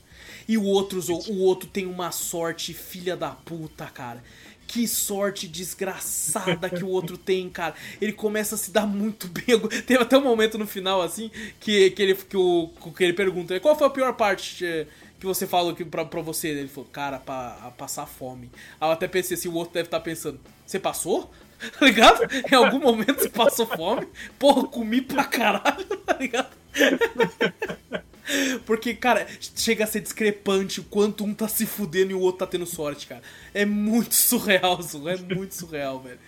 E o outro, o outro tem uma sorte filha da puta, cara. Que sorte desgraçada que o outro <laughs> tem, cara. Ele começa a se dar muito <laughs> bem. Teve até um momento no final, assim, que, que, ele, que, o, que ele pergunta: qual foi a pior parte eh, que você falou que pra, pra você? Ele falou: cara, pra, a passar fome. Aí eu até pensei assim: o outro deve estar pensando: você passou? <laughs> Tá ligado? Em algum momento você passou fome? Porra, comi pra caralho, <laughs> tá ligado? <laughs> Porque, cara, chega a ser discrepante o quanto um tá se fudendo e o outro tá tendo sorte, cara. É muito surreal, Zu, é muito surreal, velho.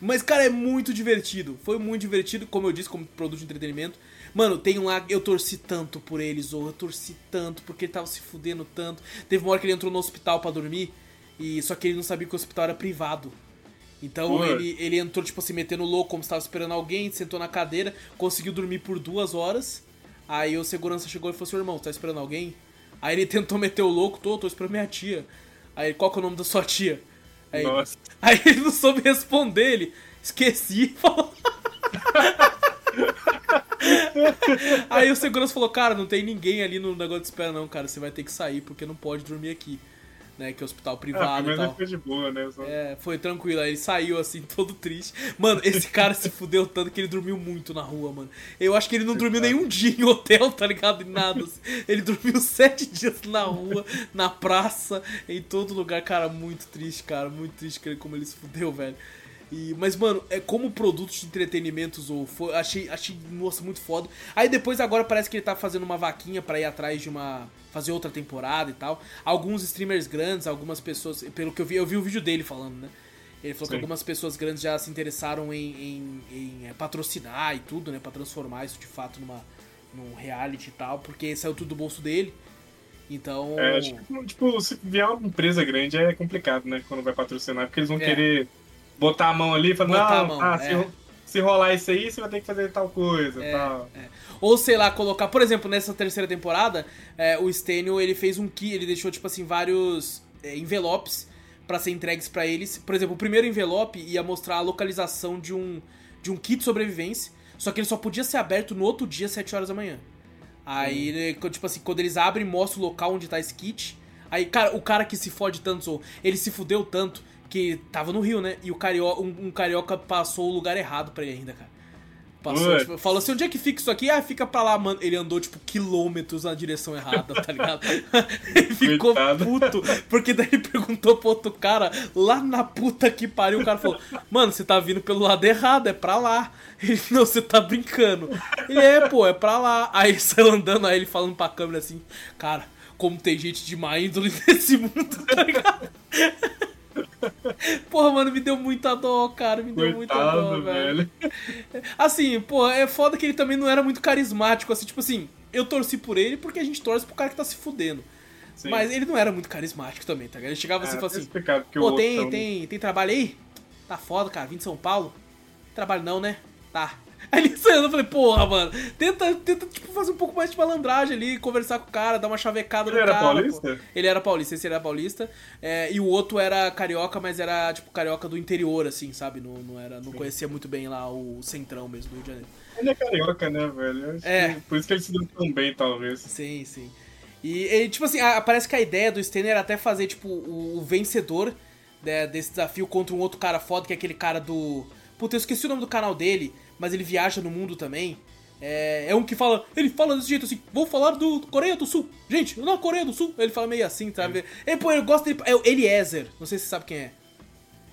Mas, cara, é muito divertido. Foi muito divertido, como eu disse, como produto de entretenimento. Mano, tem um lá, eu torci tanto por ele, Zou, eu torci tanto, porque ele tava se fudendo tanto. Teve uma hora que ele entrou no hospital pra dormir, e só que ele não sabia que o hospital era privado. Então ele, ele entrou, tipo assim, metendo louco, como se tava esperando alguém, sentou na cadeira, conseguiu dormir por duas horas. Aí o segurança chegou e falou: Seu irmão, tá esperando alguém? Aí ele <laughs> tentou meter o louco, tô, tô esperando minha tia. Aí, qual que é o nome da sua tia? Aí, Nossa. <laughs> aí ele não soube responder, ele esqueci. <laughs> Falou. aí o segurança falou: Cara, não tem ninguém ali no negócio de espera, não, cara. Você vai ter que sair porque não pode dormir aqui. Né, que é hospital Ah, privado e tal. foi de boa, né? Só- É, foi tranquilo. Aí ele saiu assim, <laughs> todo triste. Mano, esse cara se fudeu tanto que ele dormiu muito na rua, mano. Eu acho que ele não dormiu nenhum dia em hotel, tá ligado? Em nada. assim. Ele dormiu <laughs> sete dias na rua, na praça, em todo lugar. Cara, muito triste, cara. Muito triste como ele se fudeu, velho. E, mas, mano, é como produto de entretenimento, Zou, foi, achei, achei, nossa, muito foda. Aí depois agora parece que ele tá fazendo uma vaquinha pra ir atrás de uma. fazer outra temporada e tal. Alguns streamers grandes, algumas pessoas, pelo que eu vi, eu vi o vídeo dele falando, né? Ele falou Sim. que algumas pessoas grandes já se interessaram em, em- em, é, patrocinar e tudo, né? Pra transformar isso de fato numa, num reality e tal, porque saiu tudo do bolso dele. Então. É, tipo, tipo, se vier uma empresa grande é complicado, né? Quando vai patrocinar, porque eles vão É. querer botar a mão ali e falar, Botar a não, mão, ah, é. se, ro- se rolar isso aí, você vai ter que fazer tal coisa É, tal. Ou sei lá, colocar, por exemplo, nessa terceira temporada, é, o Stênio ele fez um kit, ele deixou tipo assim vários é, envelopes pra ser entregues pra eles. Por exemplo, o primeiro envelope ia mostrar a localização de um de um kit de sobrevivência, só que ele só podia ser aberto no outro dia, 7 horas da manhã. Aí, ele, tipo assim, quando eles abrem, mostra o local onde tá esse kit. Aí, cara, o cara que se fode tanto, ele se fudeu tanto que tava no Rio, né? E o carioca, um, um carioca passou o lugar errado pra ele ainda, cara. Passou, tipo, falou assim, onde é que fica isso aqui? Ah, fica pra lá, mano. Ele andou, tipo, quilômetros na direção errada, tá ligado? <laughs> ele ficou Coitado. puto, porque daí ele perguntou pro outro cara, lá na puta que pariu, o cara falou, mano, você tá vindo pelo lado errado, é pra lá. Ele, não, você tá brincando. Ele, é, pô, é pra lá. Aí ele saiu andando, aí ele falando pra câmera assim, cara, como tem gente de má índole <laughs> nesse mundo, tá ligado? <laughs> Porra, mano, me deu muita dó, cara. Me deu muita dó, Coitado, velho. velho. <laughs> Assim, pô, é foda que ele também não era muito carismático, assim, tipo assim, eu torci por ele porque a gente torce pro cara que tá se fudendo. Sim. Mas ele não era muito carismático também, tá ligado? Ele chegava assim e falava assim, pô, tem, tem, tem trabalho aí? Tá foda, cara, vim de São Paulo. Trabalho não, né? Tá. <laughs> Aí ele saiu, eu falei, porra, mano, tenta, tenta, tipo, fazer um pouco mais de malandragem ali, conversar com o cara, dar uma chavecada Ele no era cara. paulista? pô. Ele era paulista, esse era paulista. É, e o outro era carioca, mas era, tipo, carioca do interior, assim, sabe? Não, não, era, não conhecia muito bem lá o centrão mesmo do Rio de Janeiro. Ele é carioca, né, velho? É. que Por isso que ele se deu tão bem, talvez. Sim, sim. E, e, tipo assim, a- parece que a ideia do Stanley era até fazer, tipo, o, o vencedor né, desse desafio contra um outro cara foda, que é aquele cara do. Puta, eu esqueci o nome do canal dele, mas ele viaja no mundo também. É, é um que fala. Ele fala desse jeito assim, vou falar do Coreia do Sul. Gente, na Coreia do Sul. Ele fala meio assim, sabe? Ele, pô, eu gosto dele. É o Eliezer. Não sei se você sabe quem é.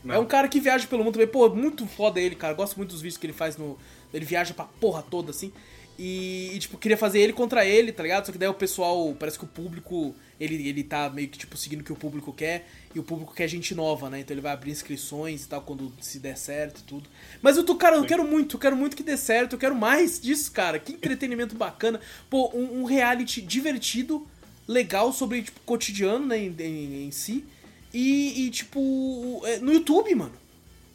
Não. É um cara que viaja pelo mundo também. Pô, muito foda ele, cara. Gosto muito dos vídeos que ele faz no. Ele viaja pra porra toda, assim. E, e, tipo, queria fazer ele contra ele, tá ligado? Só que daí o pessoal. Parece que o público. Ele, ele tá meio que, tipo, seguindo o que o público quer. E o público quer gente nova, né? Então ele vai abrir inscrições e tal, quando se der certo e tudo. Mas eu tô, cara, eu quero muito, eu quero muito que dê certo. Eu quero mais disso, cara. Que entretenimento bacana. Pô, um, um reality divertido, legal sobre, tipo, cotidiano, né? Em, em- em si. E, e, tipo, é, no YouTube, mano.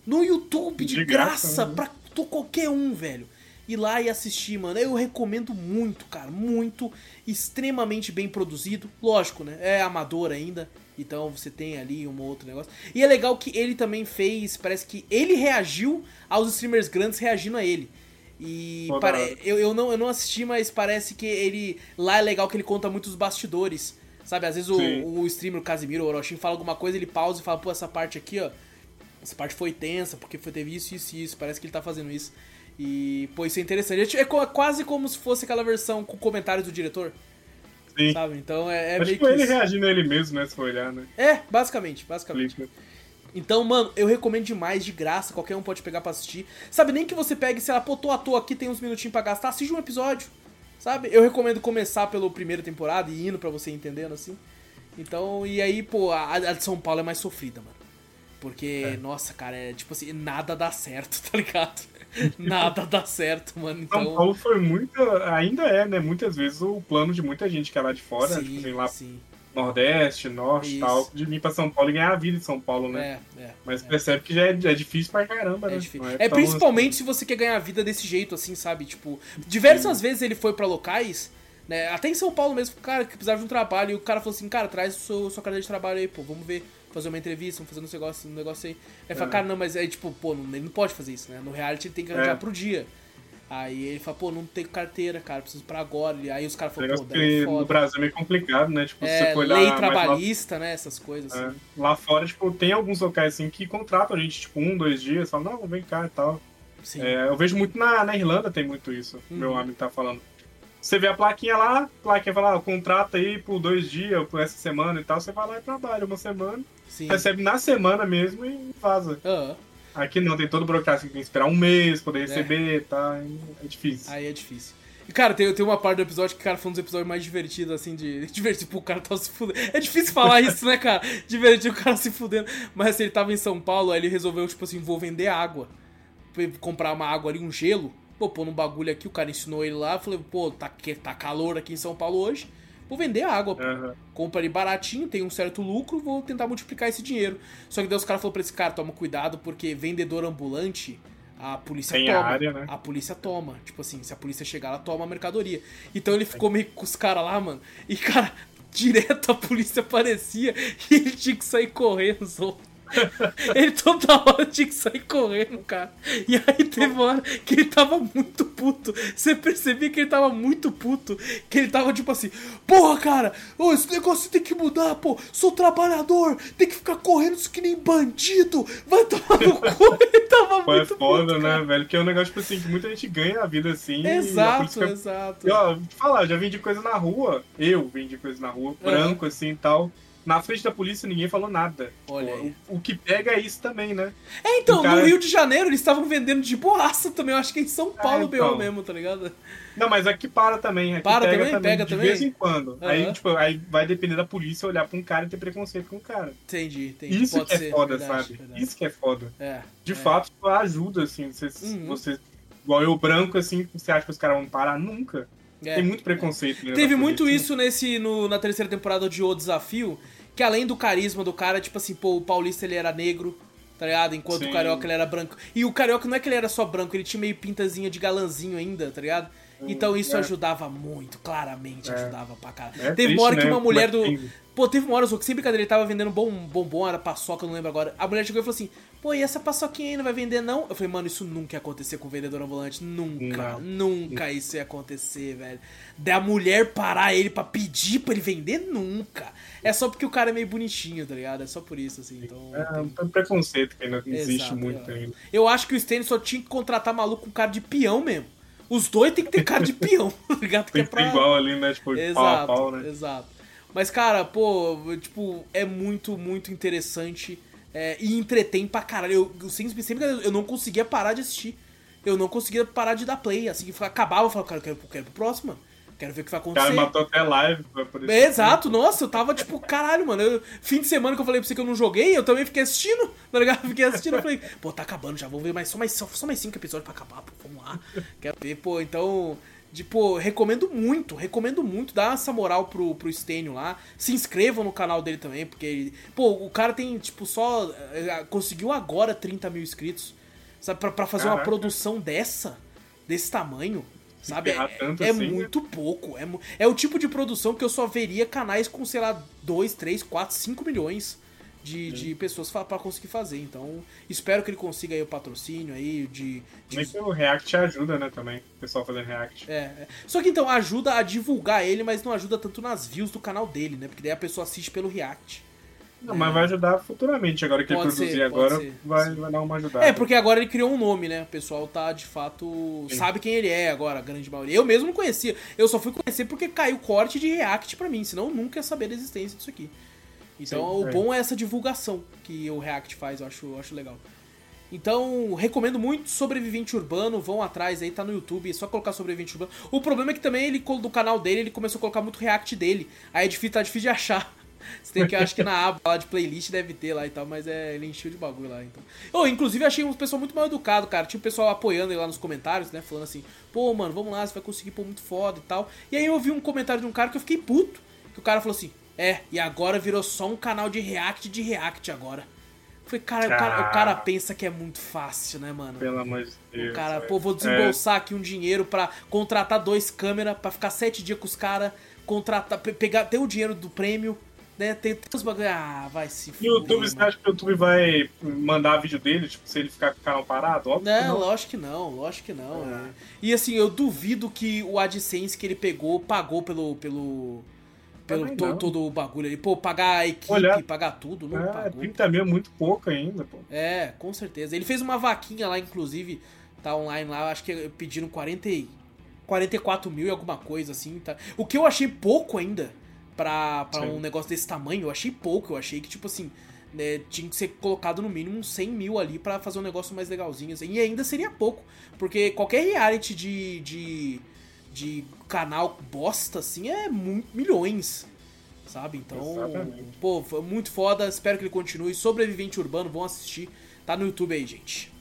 No YouTube, de, De graça, graça, né? pra qualquer um, velho. Ir lá e assistir, mano. Eu recomendo muito, cara. Muito. Extremamente bem produzido. Lógico, né? É amador ainda. Então você tem ali um outro negócio. E é legal que ele também fez. Parece que ele reagiu aos streamers grandes reagindo a ele. E pare- eu, eu, não, eu não assisti, mas parece que ele. Lá é legal que ele conta muitos bastidores. Sabe, às vezes o, o streamer, o Casimiro, o Orochin, fala alguma coisa, ele pausa e fala, pô, essa parte aqui, ó. Essa parte foi tensa, porque foi, teve isso, isso e isso. Parece que ele tá fazendo isso. E, pô, isso é interessante. É ti- É, quase como se fosse aquela versão com comentários do diretor, Sim. sabe? Então é, é Mas, meio tipo, que. ele isso. reagindo a ele mesmo, né? Se for olhar, né? É, basicamente, basicamente. Então, mano, eu recomendo demais, de graça, qualquer um pode pegar pra assistir. Sabe, nem que você pegue, sei lá, pô, tô à toa aqui, tem uns minutinhos pra gastar, assiste um episódio, sabe? Eu recomendo começar pela primeira temporada e indo pra você entendendo, assim. Então, e aí, pô, a, a de São Paulo é mais sofrida, mano. Porque, É. nossa, cara, é tipo assim, nada dá certo, <laughs> tá ligado? <laughs> nada dá certo, mano. São Então. Paulo foi muito. Ainda é, né? Muitas vezes o plano de muita gente que é lá de fora, sim, tipo, vem lá sim. Nordeste, Norte e tal, de vir pra São Paulo e ganhar a vida em São Paulo, né? É, é. Mas é. percebe que já é, é difícil pra caramba, É né? É, tão- principalmente se você quer ganhar a vida desse jeito, assim, sabe? Tipo, diversas vezes ele foi pra locais, né? Até em São Paulo mesmo, cara, que precisava de um trabalho, e o cara falou assim, cara, traz o seu, sua carteira de trabalho aí, pô, vamos ver, fazer uma entrevista, vamos fazer um negócio, um negócio aí. Aí fala, É. cara, não, mas aí, tipo, pô, não, ele não pode fazer isso, né? No reality ele tem que arranjar É. pro dia. Aí ele fala, pô, não tenho carteira, cara, preciso pra agora. Aí os caras O falaram, pô, daí é no foda. Brasil é meio complicado, né? Tipo, É, você lei mais lá- trabalhista, né? Essas coisas, é, assim. lá fora, tipo, tem alguns locais assim que contratam a gente, tipo, um, dois dias, falam, não, vem cá e tal. Sim. É, eu vejo muito na, na Irlanda, tem muito isso. Uhum. Meu amigo tá falando. Você vê a plaquinha lá, a plaquinha fala, ah, contrata aí por dois dias, por essa semana e tal, você vai lá e trabalha uma semana, Sim. recebe na semana mesmo e vaza. Ah, Aqui não, tem todo o burocracia que tem que esperar um mês poder receber e tal, e é difícil. Aí é difícil. E, cara, tem, tem uma parte do episódio que, cara, foi um dos episódios mais divertidos, assim, de. <laughs> Divertido, o cara tava se fudendo. É difícil falar <laughs> isso, né, cara? Divertido o cara se fudendo. Mas assim, ele tava em São Paulo, aí ele resolveu, tipo assim, vou vender água. Comprar uma água ali, um gelo. Pô, pô, num bagulho aqui, o cara ensinou ele lá. Falei, pô, tá, tá calor aqui em São Paulo hoje. Vou vender água. Pô. Aham. Compra ali baratinho, tem um certo lucro, vou tentar multiplicar esse dinheiro. Só que daí os caras falaram pra esse cara, toma cuidado, porque vendedor ambulante, a polícia Tem toma. área, né? A polícia toma. Tipo assim, se a polícia chegar, ela toma a mercadoria. Então ele ficou meio com os caras lá, mano. E, cara, <laughs> direto a polícia aparecia <laughs> e ele tinha que sair correndo, só. Ele toda hora tinha que sair correndo, cara. E aí teve uma hora que ele tava muito puto. Você percebia que ele tava muito puto. Que ele tava tipo assim: Porra, cara, ô, esse negócio tem que mudar, pô. Sou trabalhador, tem que ficar correndo isso que nem bandido. Vai tomar no cu. <laughs> Ele tava Pô, é muito foda, puto, né, velho? Que é um negócio, tipo assim, que muita gente ganha a vida assim. Exato, exato. E, ó, falar, já vendi coisa na rua. Eu vendi coisa na rua, É. branco assim e tal. Na frente da polícia ninguém falou nada. Olha aí. O, o que pega é isso também, né? É, então, cara- no Rio de Janeiro eles estavam vendendo de boaça também. Eu acho que é em São Paulo, BO então. mesmo, tá ligado? Não, mas aqui para também. Aqui Para pega também? Pega de também? vez em quando. Aham. Aí, tipo, aí vai depender da polícia olhar pra um cara e ter preconceito com o cara. Entendi, entendi. Isso Pode que é ser, foda, verdade, sabe? verdade. Isso que é foda. É. De é. fato, tipo, ajuda, assim. Você, Uhum. você, igual eu, branco, assim, você acha que os caras vão parar? Nunca. É. Tem muito preconceito. dentro Teve muito polícia. isso nesse no, na terceira temporada de O Desafio, que além do carisma do cara, tipo assim, pô, o Paulista ele era negro, tá ligado? Enquanto o Sim. Carioca ele era branco. E o Carioca não é que ele era só branco, ele tinha meio pintazinha de galanzinho ainda, tá ligado? Então isso é. ajudava muito, claramente É. ajudava pra caralho. É teve triste, uma hora que né? uma mulher do. Pô, teve uma hora, que sem brincadeira, ele tava vendendo bom, bombom, era paçoca, eu não lembro agora. A mulher chegou e falou assim: pô, e essa paçoquinha aí não vai vender, não? Eu falei, mano, isso nunca ia acontecer com o vendedor ambulante. Nunca, Não. nunca isso ia acontecer, velho. Da mulher parar ele pra pedir pra ele vender, nunca. É só porque o cara é meio bonitinho, tá ligado? É só por isso, assim. Então. É, tem preconceito que ainda existe Exato, muito é. ainda. Eu acho que o Stanley só tinha que contratar maluco com cara de peão mesmo. Os dois tem que ter cara de peão, <laughs> tá ligado? Que Tem é que pra... ser igual ali, né? Tipo, de pau Exato, a pau, né? exato. Mas, cara, pô, tipo, é muito, muito interessante é, e entretém pra caralho. Eu, sempre, sempre eu não conseguia parar de assistir. Eu não conseguia parar de dar play. Assim que acabava, eu falava, cara, eu quero, eu quero pro próximo. Quero ver o que vai O cara acontecer. matou até live pra poder. É, Exato, nossa, eu tava tipo, caralho, mano. eu- fim de semana que eu falei pra você que eu não joguei, eu também fiquei assistindo, tá ligado? Fiquei assistindo, eu falei, pô, tá acabando já, vou ver mais só mais, só, só mais cinco episódios pra acabar, pô, vamos lá. Quero ver, pô, então. De, pô, recomendo muito, recomendo muito, dá essa moral pro, pro Stênio lá. Se inscrevam no canal dele também, porque ele. Pô, o cara tem, tipo, só. eh, Conseguiu agora 30 mil inscritos. Sabe, pra, pra fazer uma Caraca. produção dessa, desse tamanho. Sabe? <laughs> ferrar É, é assim, né? muito pouco. É, é o tipo de produção que eu só veria canais com, sei lá, 2, 3, 4, 5 milhões de, de pessoas pra conseguir fazer. Então, espero que ele consiga aí o patrocínio aí de. de- o React ajuda, né, também. O pessoal fazendo React. é, é. Só que então ajuda a divulgar ele, mas não ajuda tanto nas views do canal dele, né? Porque daí a pessoa assiste pelo React. Não, mas vai ajudar futuramente. Agora que ele Pode produzir ser, agora, ser, vai, vai dar uma ajudada. É, porque agora ele criou um nome, né? O pessoal tá, de fato, Sim. sabe quem ele é agora, a grande maioria. Eu mesmo não conhecia. Eu só fui conhecer porque caiu corte de React pra mim, senão eu nunca ia saber da existência disso aqui. Então, Sim, o é. bom é essa divulgação que o React faz, eu acho, eu acho legal. Então, recomendo muito Sobrevivente Urbano, vão atrás aí, tá no YouTube, é só colocar Sobrevivente Urbano. O problema é que também ele, do canal dele, ele começou a colocar muito React dele. Aí é difícil, tá difícil de achar. <laughs> Você tem que, acho que na aba lá de playlist deve ter lá e tal, mas é, ele encheu de bagulho lá, então. Oh, inclusive achei um pessoal muito mal educado, cara. Tinha um pessoal apoiando ele lá nos comentários, né? Falando assim, pô, mano, vamos lá, você vai conseguir pôr muito foda e tal. E aí eu vi um comentário de um cara que eu fiquei puto. Que o cara falou assim, é, e agora virou só um canal de react de react agora. Foi, cara, o cara, o cara pensa que é muito fácil, né, mano? Pelo amor de Deus. O cara, pô, vou É, desembolsar aqui um dinheiro pra contratar dois câmeras, pra ficar sete dias com os caras, contratar, pe- pegar, ter o dinheiro do prêmio, né? Ter, ter os bagulho. Ah, vai se E o fuder, YouTube, você mano. acha que o YouTube vai mandar vídeo dele, tipo, se ele ficar com o canal parado? Óbvio que Não, não. lógico que não, lógico que não. É. é. E assim, eu duvido que o AdSense que ele pegou, pagou pelo. pelo. Pelo to- todo o bagulho ali. Pô, pagar a equipe, pagar tudo, não É, pagou. 30 mil é muito pouco ainda, pô. É, com certeza. Ele fez uma vaquinha lá, inclusive, tá online lá, acho que pedindo 40, e- 44 mil e alguma coisa, assim, tá? O que eu achei pouco ainda pra, pra Sim. um negócio desse tamanho, eu achei pouco, eu achei que, tipo assim, né, tinha que ser colocado no mínimo uns 100 mil ali pra fazer um negócio mais legalzinho, assim, e ainda seria pouco, porque qualquer reality de... de de canal bosta, assim, é milhões. Sabe? Então, Exatamente. pô, foi muito foda. Espero que ele continue. Sobrevivente Urbano, vão assistir. Tá no YouTube aí, gente.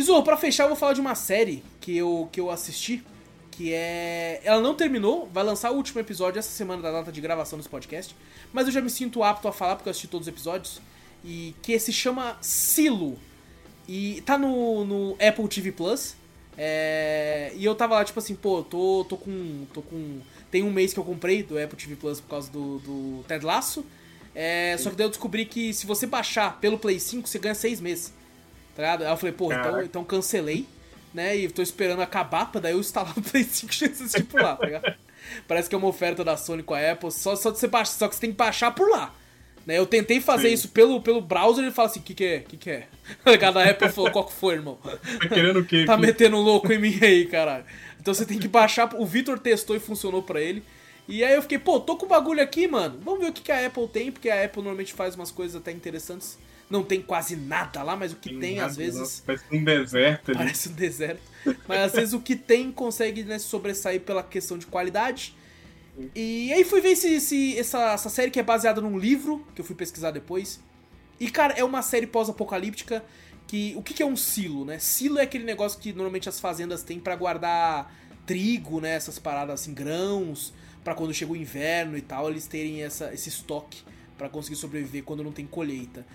Zorro, pra fechar, eu vou falar de uma série que eu, que eu assisti. Que é. Ela não terminou, vai lançar o último episódio essa semana da data de gravação desse podcast. Mas eu já me sinto apto a falar porque eu assisti todos os episódios. E que se chama Silo. E tá no, no Apple TV Plus. É, e eu tava lá, tipo assim, pô, tô, tô com. tô com. Tem um mês que eu comprei do Apple TV Plus por causa do, do Ted Lasso. É, só que daí eu descobri que se você baixar pelo Play 5, você ganha seis meses. Tá ligado? Aí eu falei, pô, então, então cancelei, né? E tô esperando acabar pra daí eu instalar no <laughs> Play 5 e assistir por lá, tá ligado? Parece que é uma oferta da Sony com a Apple, só, só de você baixar, só que você tem que baixar por lá. Né? Eu tentei fazer Sim. isso pelo, pelo browser e ele fala assim, o que que é? O que que é? Tá ligado? A Apple falou, qual que foi, irmão? Tá querendo o quê? Tá metendo louco em mim aí, caralho. Então você tem que baixar. O Vitor testou e funcionou pra ele. E aí eu fiquei, pô, tô com o bagulho aqui, mano. Vamos ver o que, que a Apple tem, porque a Apple normalmente faz umas coisas até interessantes. Não tem quase nada lá, mas o que tem, nada, às vezes, Parece um deserto ali. parece um deserto. Mas às vezes o que tem consegue né, sobressair pela questão de qualidade. E aí fui ver esse, esse- essa, essa série que é baseada num livro, que eu fui pesquisar depois. E, cara, é uma série pós-apocalíptica que... O que, que é um silo, né? Silo é aquele negócio que normalmente as fazendas têm pra guardar trigo, né? Essas paradas assim, grãos, pra quando chega o inverno e tal, eles terem essa, esse estoque pra conseguir sobreviver quando não tem colheita.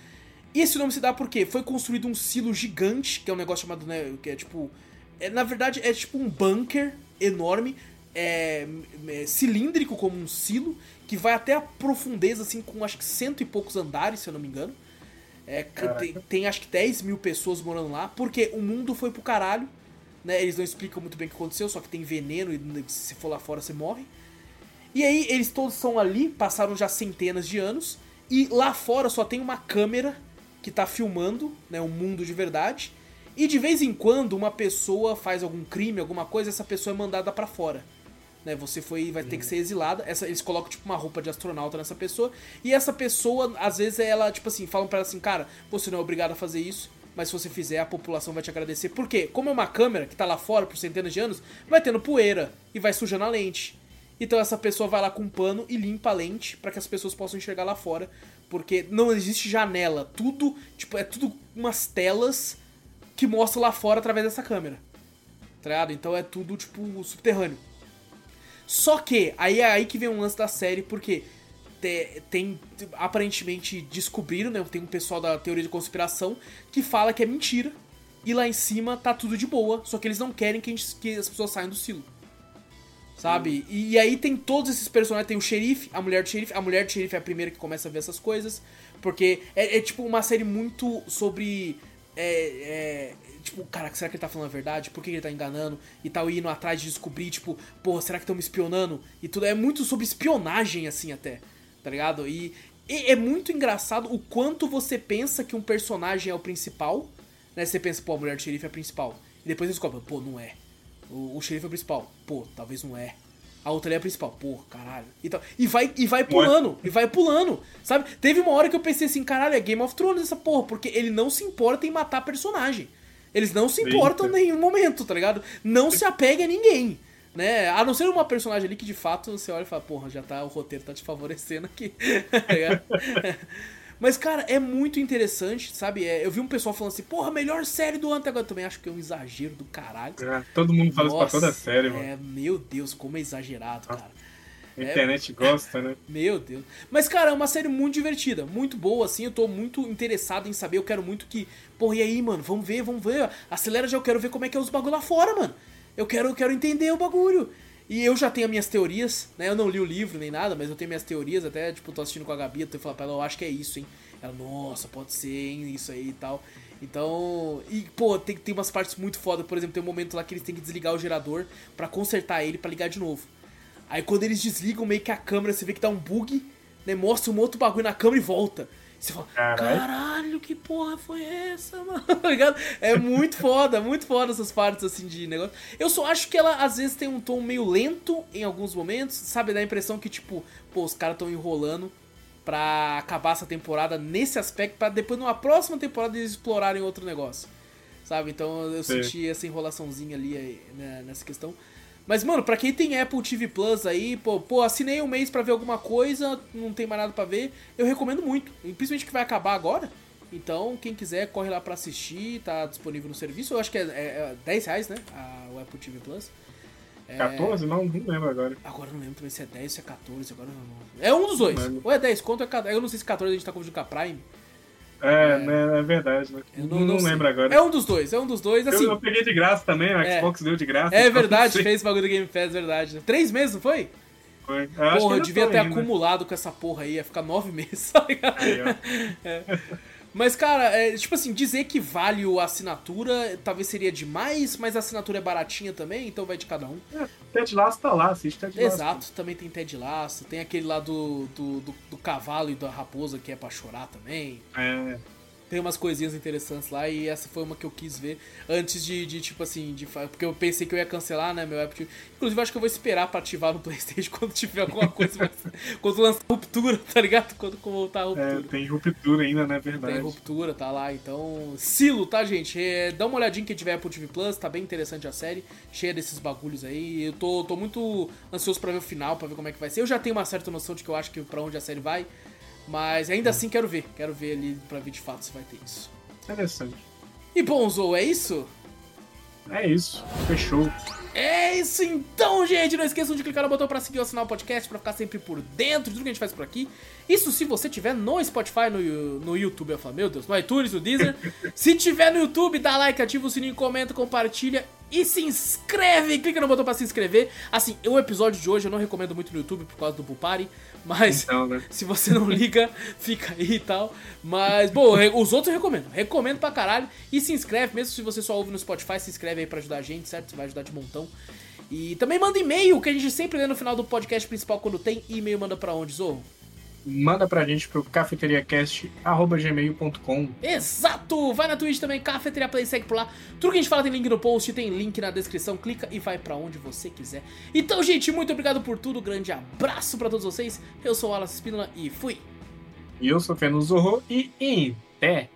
E esse nome se dá porque foi construído um silo gigante, que é um negócio chamado, né, que é tipo... é, na verdade, é tipo um bunker enorme, é, é, cilíndrico como um silo, que vai até a profundeza, assim, com acho que cento e poucos andares, se eu não me engano. É, tem, tem acho que 10 mil pessoas morando lá, porque o mundo foi pro caralho, né? Eles não explicam muito bem o que aconteceu, só que tem veneno e se for lá fora você morre. E aí eles todos estão ali, passaram já centenas de anos, e lá fora só tem uma câmera que tá filmando, né, o mundo de verdade. E de vez em quando uma pessoa faz algum crime, alguma coisa, essa pessoa é mandada pra fora. Né, você foi vai ter que ser exilada. Essa, eles colocam tipo uma roupa de astronauta nessa pessoa e essa pessoa às vezes ela tipo assim falam pra ela assim, cara, você não é obrigado a fazer isso, mas se você fizer a população vai te agradecer. Por quê? Como é uma câmera que tá lá fora por centenas de anos, vai tendo poeira e vai sujando a lente. Então essa pessoa vai lá com um pano e limpa a lente pra que as pessoas possam enxergar lá fora, porque não existe janela, tudo tipo é tudo umas telas que mostram lá fora através dessa câmera. Tá ligado? Então é tudo tipo subterrâneo. Só que, aí é aí que vem um lance da série, porque te- tem, aparentemente descobriram, né? Tem um pessoal da teoria de conspiração que fala que é mentira. E lá em cima tá tudo de boa, só que eles não querem que, gente- que as pessoas saiam do silo. Sabe? E, e aí tem todos esses personagens, tem o xerife, a mulher do xerife. A mulher do xerife é a primeira que começa a ver essas coisas. Porque é, é, tipo uma série muito sobre. É, é, tipo, caraca, será que ele tá falando a verdade? Por que ele tá enganando? E tal, e indo atrás de descobrir, tipo, porra, será que estão me espionando? E tudo. É muito sobre espionagem, assim, até. Tá ligado? E, e é muito engraçado o quanto você pensa que um personagem é o principal. Né? Você pensa, pô, a mulher do xerife é a principal. E depois você descobre, pô, não é. O, o xerife é o principal. Pô, talvez não é. A outra ali é a principal. Pô, caralho. E, e vai, e vai pulando. E vai pulando. Sabe? Teve uma hora que eu pensei assim, caralho, é Game of Thrones essa porra. Porque ele não se importa em matar personagem. Eles não se importam Eita. em nenhum momento, tá ligado? Não se apega a ninguém. Né? A não ser uma personagem ali que de fato você olha e fala, porra, já tá, o roteiro tá te favorecendo aqui. <laughs> Mas, cara, é muito interessante, sabe? É, eu vi um pessoal falando assim, porra, melhor série do ano até agora. Eu também acho que é um exagero do caralho. É, todo mundo fala isso pra toda série, mano. É, meu Deus, como é exagerado, Nossa. cara. A internet <laughs> gosta, né? Meu Deus. Mas, cara, é uma série muito divertida, muito boa, assim. Eu tô muito interessado em saber. Eu quero muito que. Porra, e aí, mano? Vamos ver, vamos ver. Acelera já, eu quero ver como é que é os bagulho lá fora, mano. Eu quero, eu quero entender o bagulho. E eu já tenho as minhas teorias, né? Eu não li o livro nem nada, mas eu tenho minhas teorias. Até, tipo, tô assistindo com a Gabi, eu tô falando pra ela, eu acho que é isso, hein? Ela, nossa, pode ser, hein? Isso aí e tal. Então. E, pô, tem, tem umas partes muito foda. Por exemplo, tem um momento lá que eles têm que desligar o gerador pra consertar ele pra ligar de novo. Aí quando eles desligam meio que a câmera, você vê que dá um bug, né? Mostra um outro bagulho na câmera e volta. Você fala, Caralho. caralho, que porra foi essa, <laughs> mano? Tá ligado? É muito foda, muito foda essas partes assim de negócio. Eu só acho que ela às vezes tem um tom meio lento em alguns momentos, sabe? Dá a impressão que, tipo, pô, os caras estão enrolando pra acabar essa temporada nesse aspecto, pra depois numa próxima temporada eles explorarem outro negócio. Sabe? Então eu Sim. senti essa enrolaçãozinha ali né, nessa questão. Mas, mano, pra quem tem Apple TV Plus aí, pô, pô, assinei um mês pra ver alguma coisa, não tem mais nada pra ver, eu recomendo muito. Principalmente que vai acabar agora. Então, quem quiser, corre lá pra assistir, tá disponível no serviço. Eu acho que é, é, é 10 reais, né? A, o Apple TV Plus. É... 14? Não, não lembro agora. Agora eu não lembro também se é 10 ou se é 14. Agora não... É um dos dois. Ou é 10 conto é 14. Eu não sei se 14 a gente tá confundindo com a Prime. É, é, né, é verdade, né? Eu não, não, não lembro agora. É um dos dois, é um dos dois. Assim, eu, eu peguei de graça também, o é. Xbox deu de graça. É então verdade, fez bagulho do Game Pass, verdade. Três meses, não foi? Foi. Eu porra, eu devia ter ainda. acumulado com essa porra aí, ia ficar nove <laughs> meses, tá ligado? Aí, é. Mas, cara, é, tipo assim, dizer que vale a assinatura talvez seria demais, mas a assinatura é baratinha também, então vai de cada um. É, Ted Lasso tá lá, assiste Ted Lasso. Exato, também tem Ted Lasso, tem aquele lá do, do, do, do cavalo e da raposa que é pra chorar também. É. Tem umas coisinhas interessantes lá e essa foi uma que eu quis ver antes de, de tipo assim, de porque eu pensei que eu ia cancelar, né, meu Apple Inclusive, acho que eu vou esperar pra ativar no <laughs> PlayStation quando tiver alguma coisa, mas, quando lançar ruptura, tá ligado? Quando voltar a ruptura. É, tem ruptura ainda, né, verdade. Tem ruptura, tá lá, então. Silo, tá, gente? É, dá uma olhadinha quem tiver Apple TV Plus, tá bem interessante a série, cheia desses bagulhos aí. Eu tô, tô muito ansioso pra ver o final, pra ver como é que vai ser. Eu já tenho uma certa noção de que eu acho que pra onde a série vai. Mas ainda assim quero ver. Quero ver ali pra ver de fato se vai ter isso. Interessante. E bom, Zou, é isso? É isso. Fechou. É isso então, gente. Não esqueçam de clicar no botão para seguir ou assinar o podcast para ficar sempre por dentro de tudo que a gente faz por aqui. Isso se você tiver no Spotify, no, no YouTube, eu falo, meu Deus, no iTunes, no Deezer. <laughs> se tiver no YouTube, dá like, ativa o sininho, comenta, compartilha e se inscreve. Clica no botão para se inscrever. Assim, o episódio de hoje eu não recomendo muito no YouTube por causa do Bupari. Mas então, né? se você não liga, <laughs> fica aí e tal. Mas, bom, os outros eu recomendo. Recomendo pra caralho. E se inscreve, mesmo se você só ouve no Spotify, se inscreve aí pra ajudar a gente, certo? Você vai ajudar de montão. E também manda e-mail, que a gente sempre lê no final do podcast principal quando tem. E-mail manda pra onde, Zorro? Manda pra gente pro cafeteriacast.gmail.com. Exato! Vai na Twitch também, Cafeteria Play, segue por lá. Tudo que a gente fala tem link no post, tem link na descrição, clica e vai pra onde você quiser. Então, gente, muito obrigado por tudo, grande abraço pra todos vocês. Eu sou o Alas Espínola e fui! E eu sou o Feno Zorro e em pé!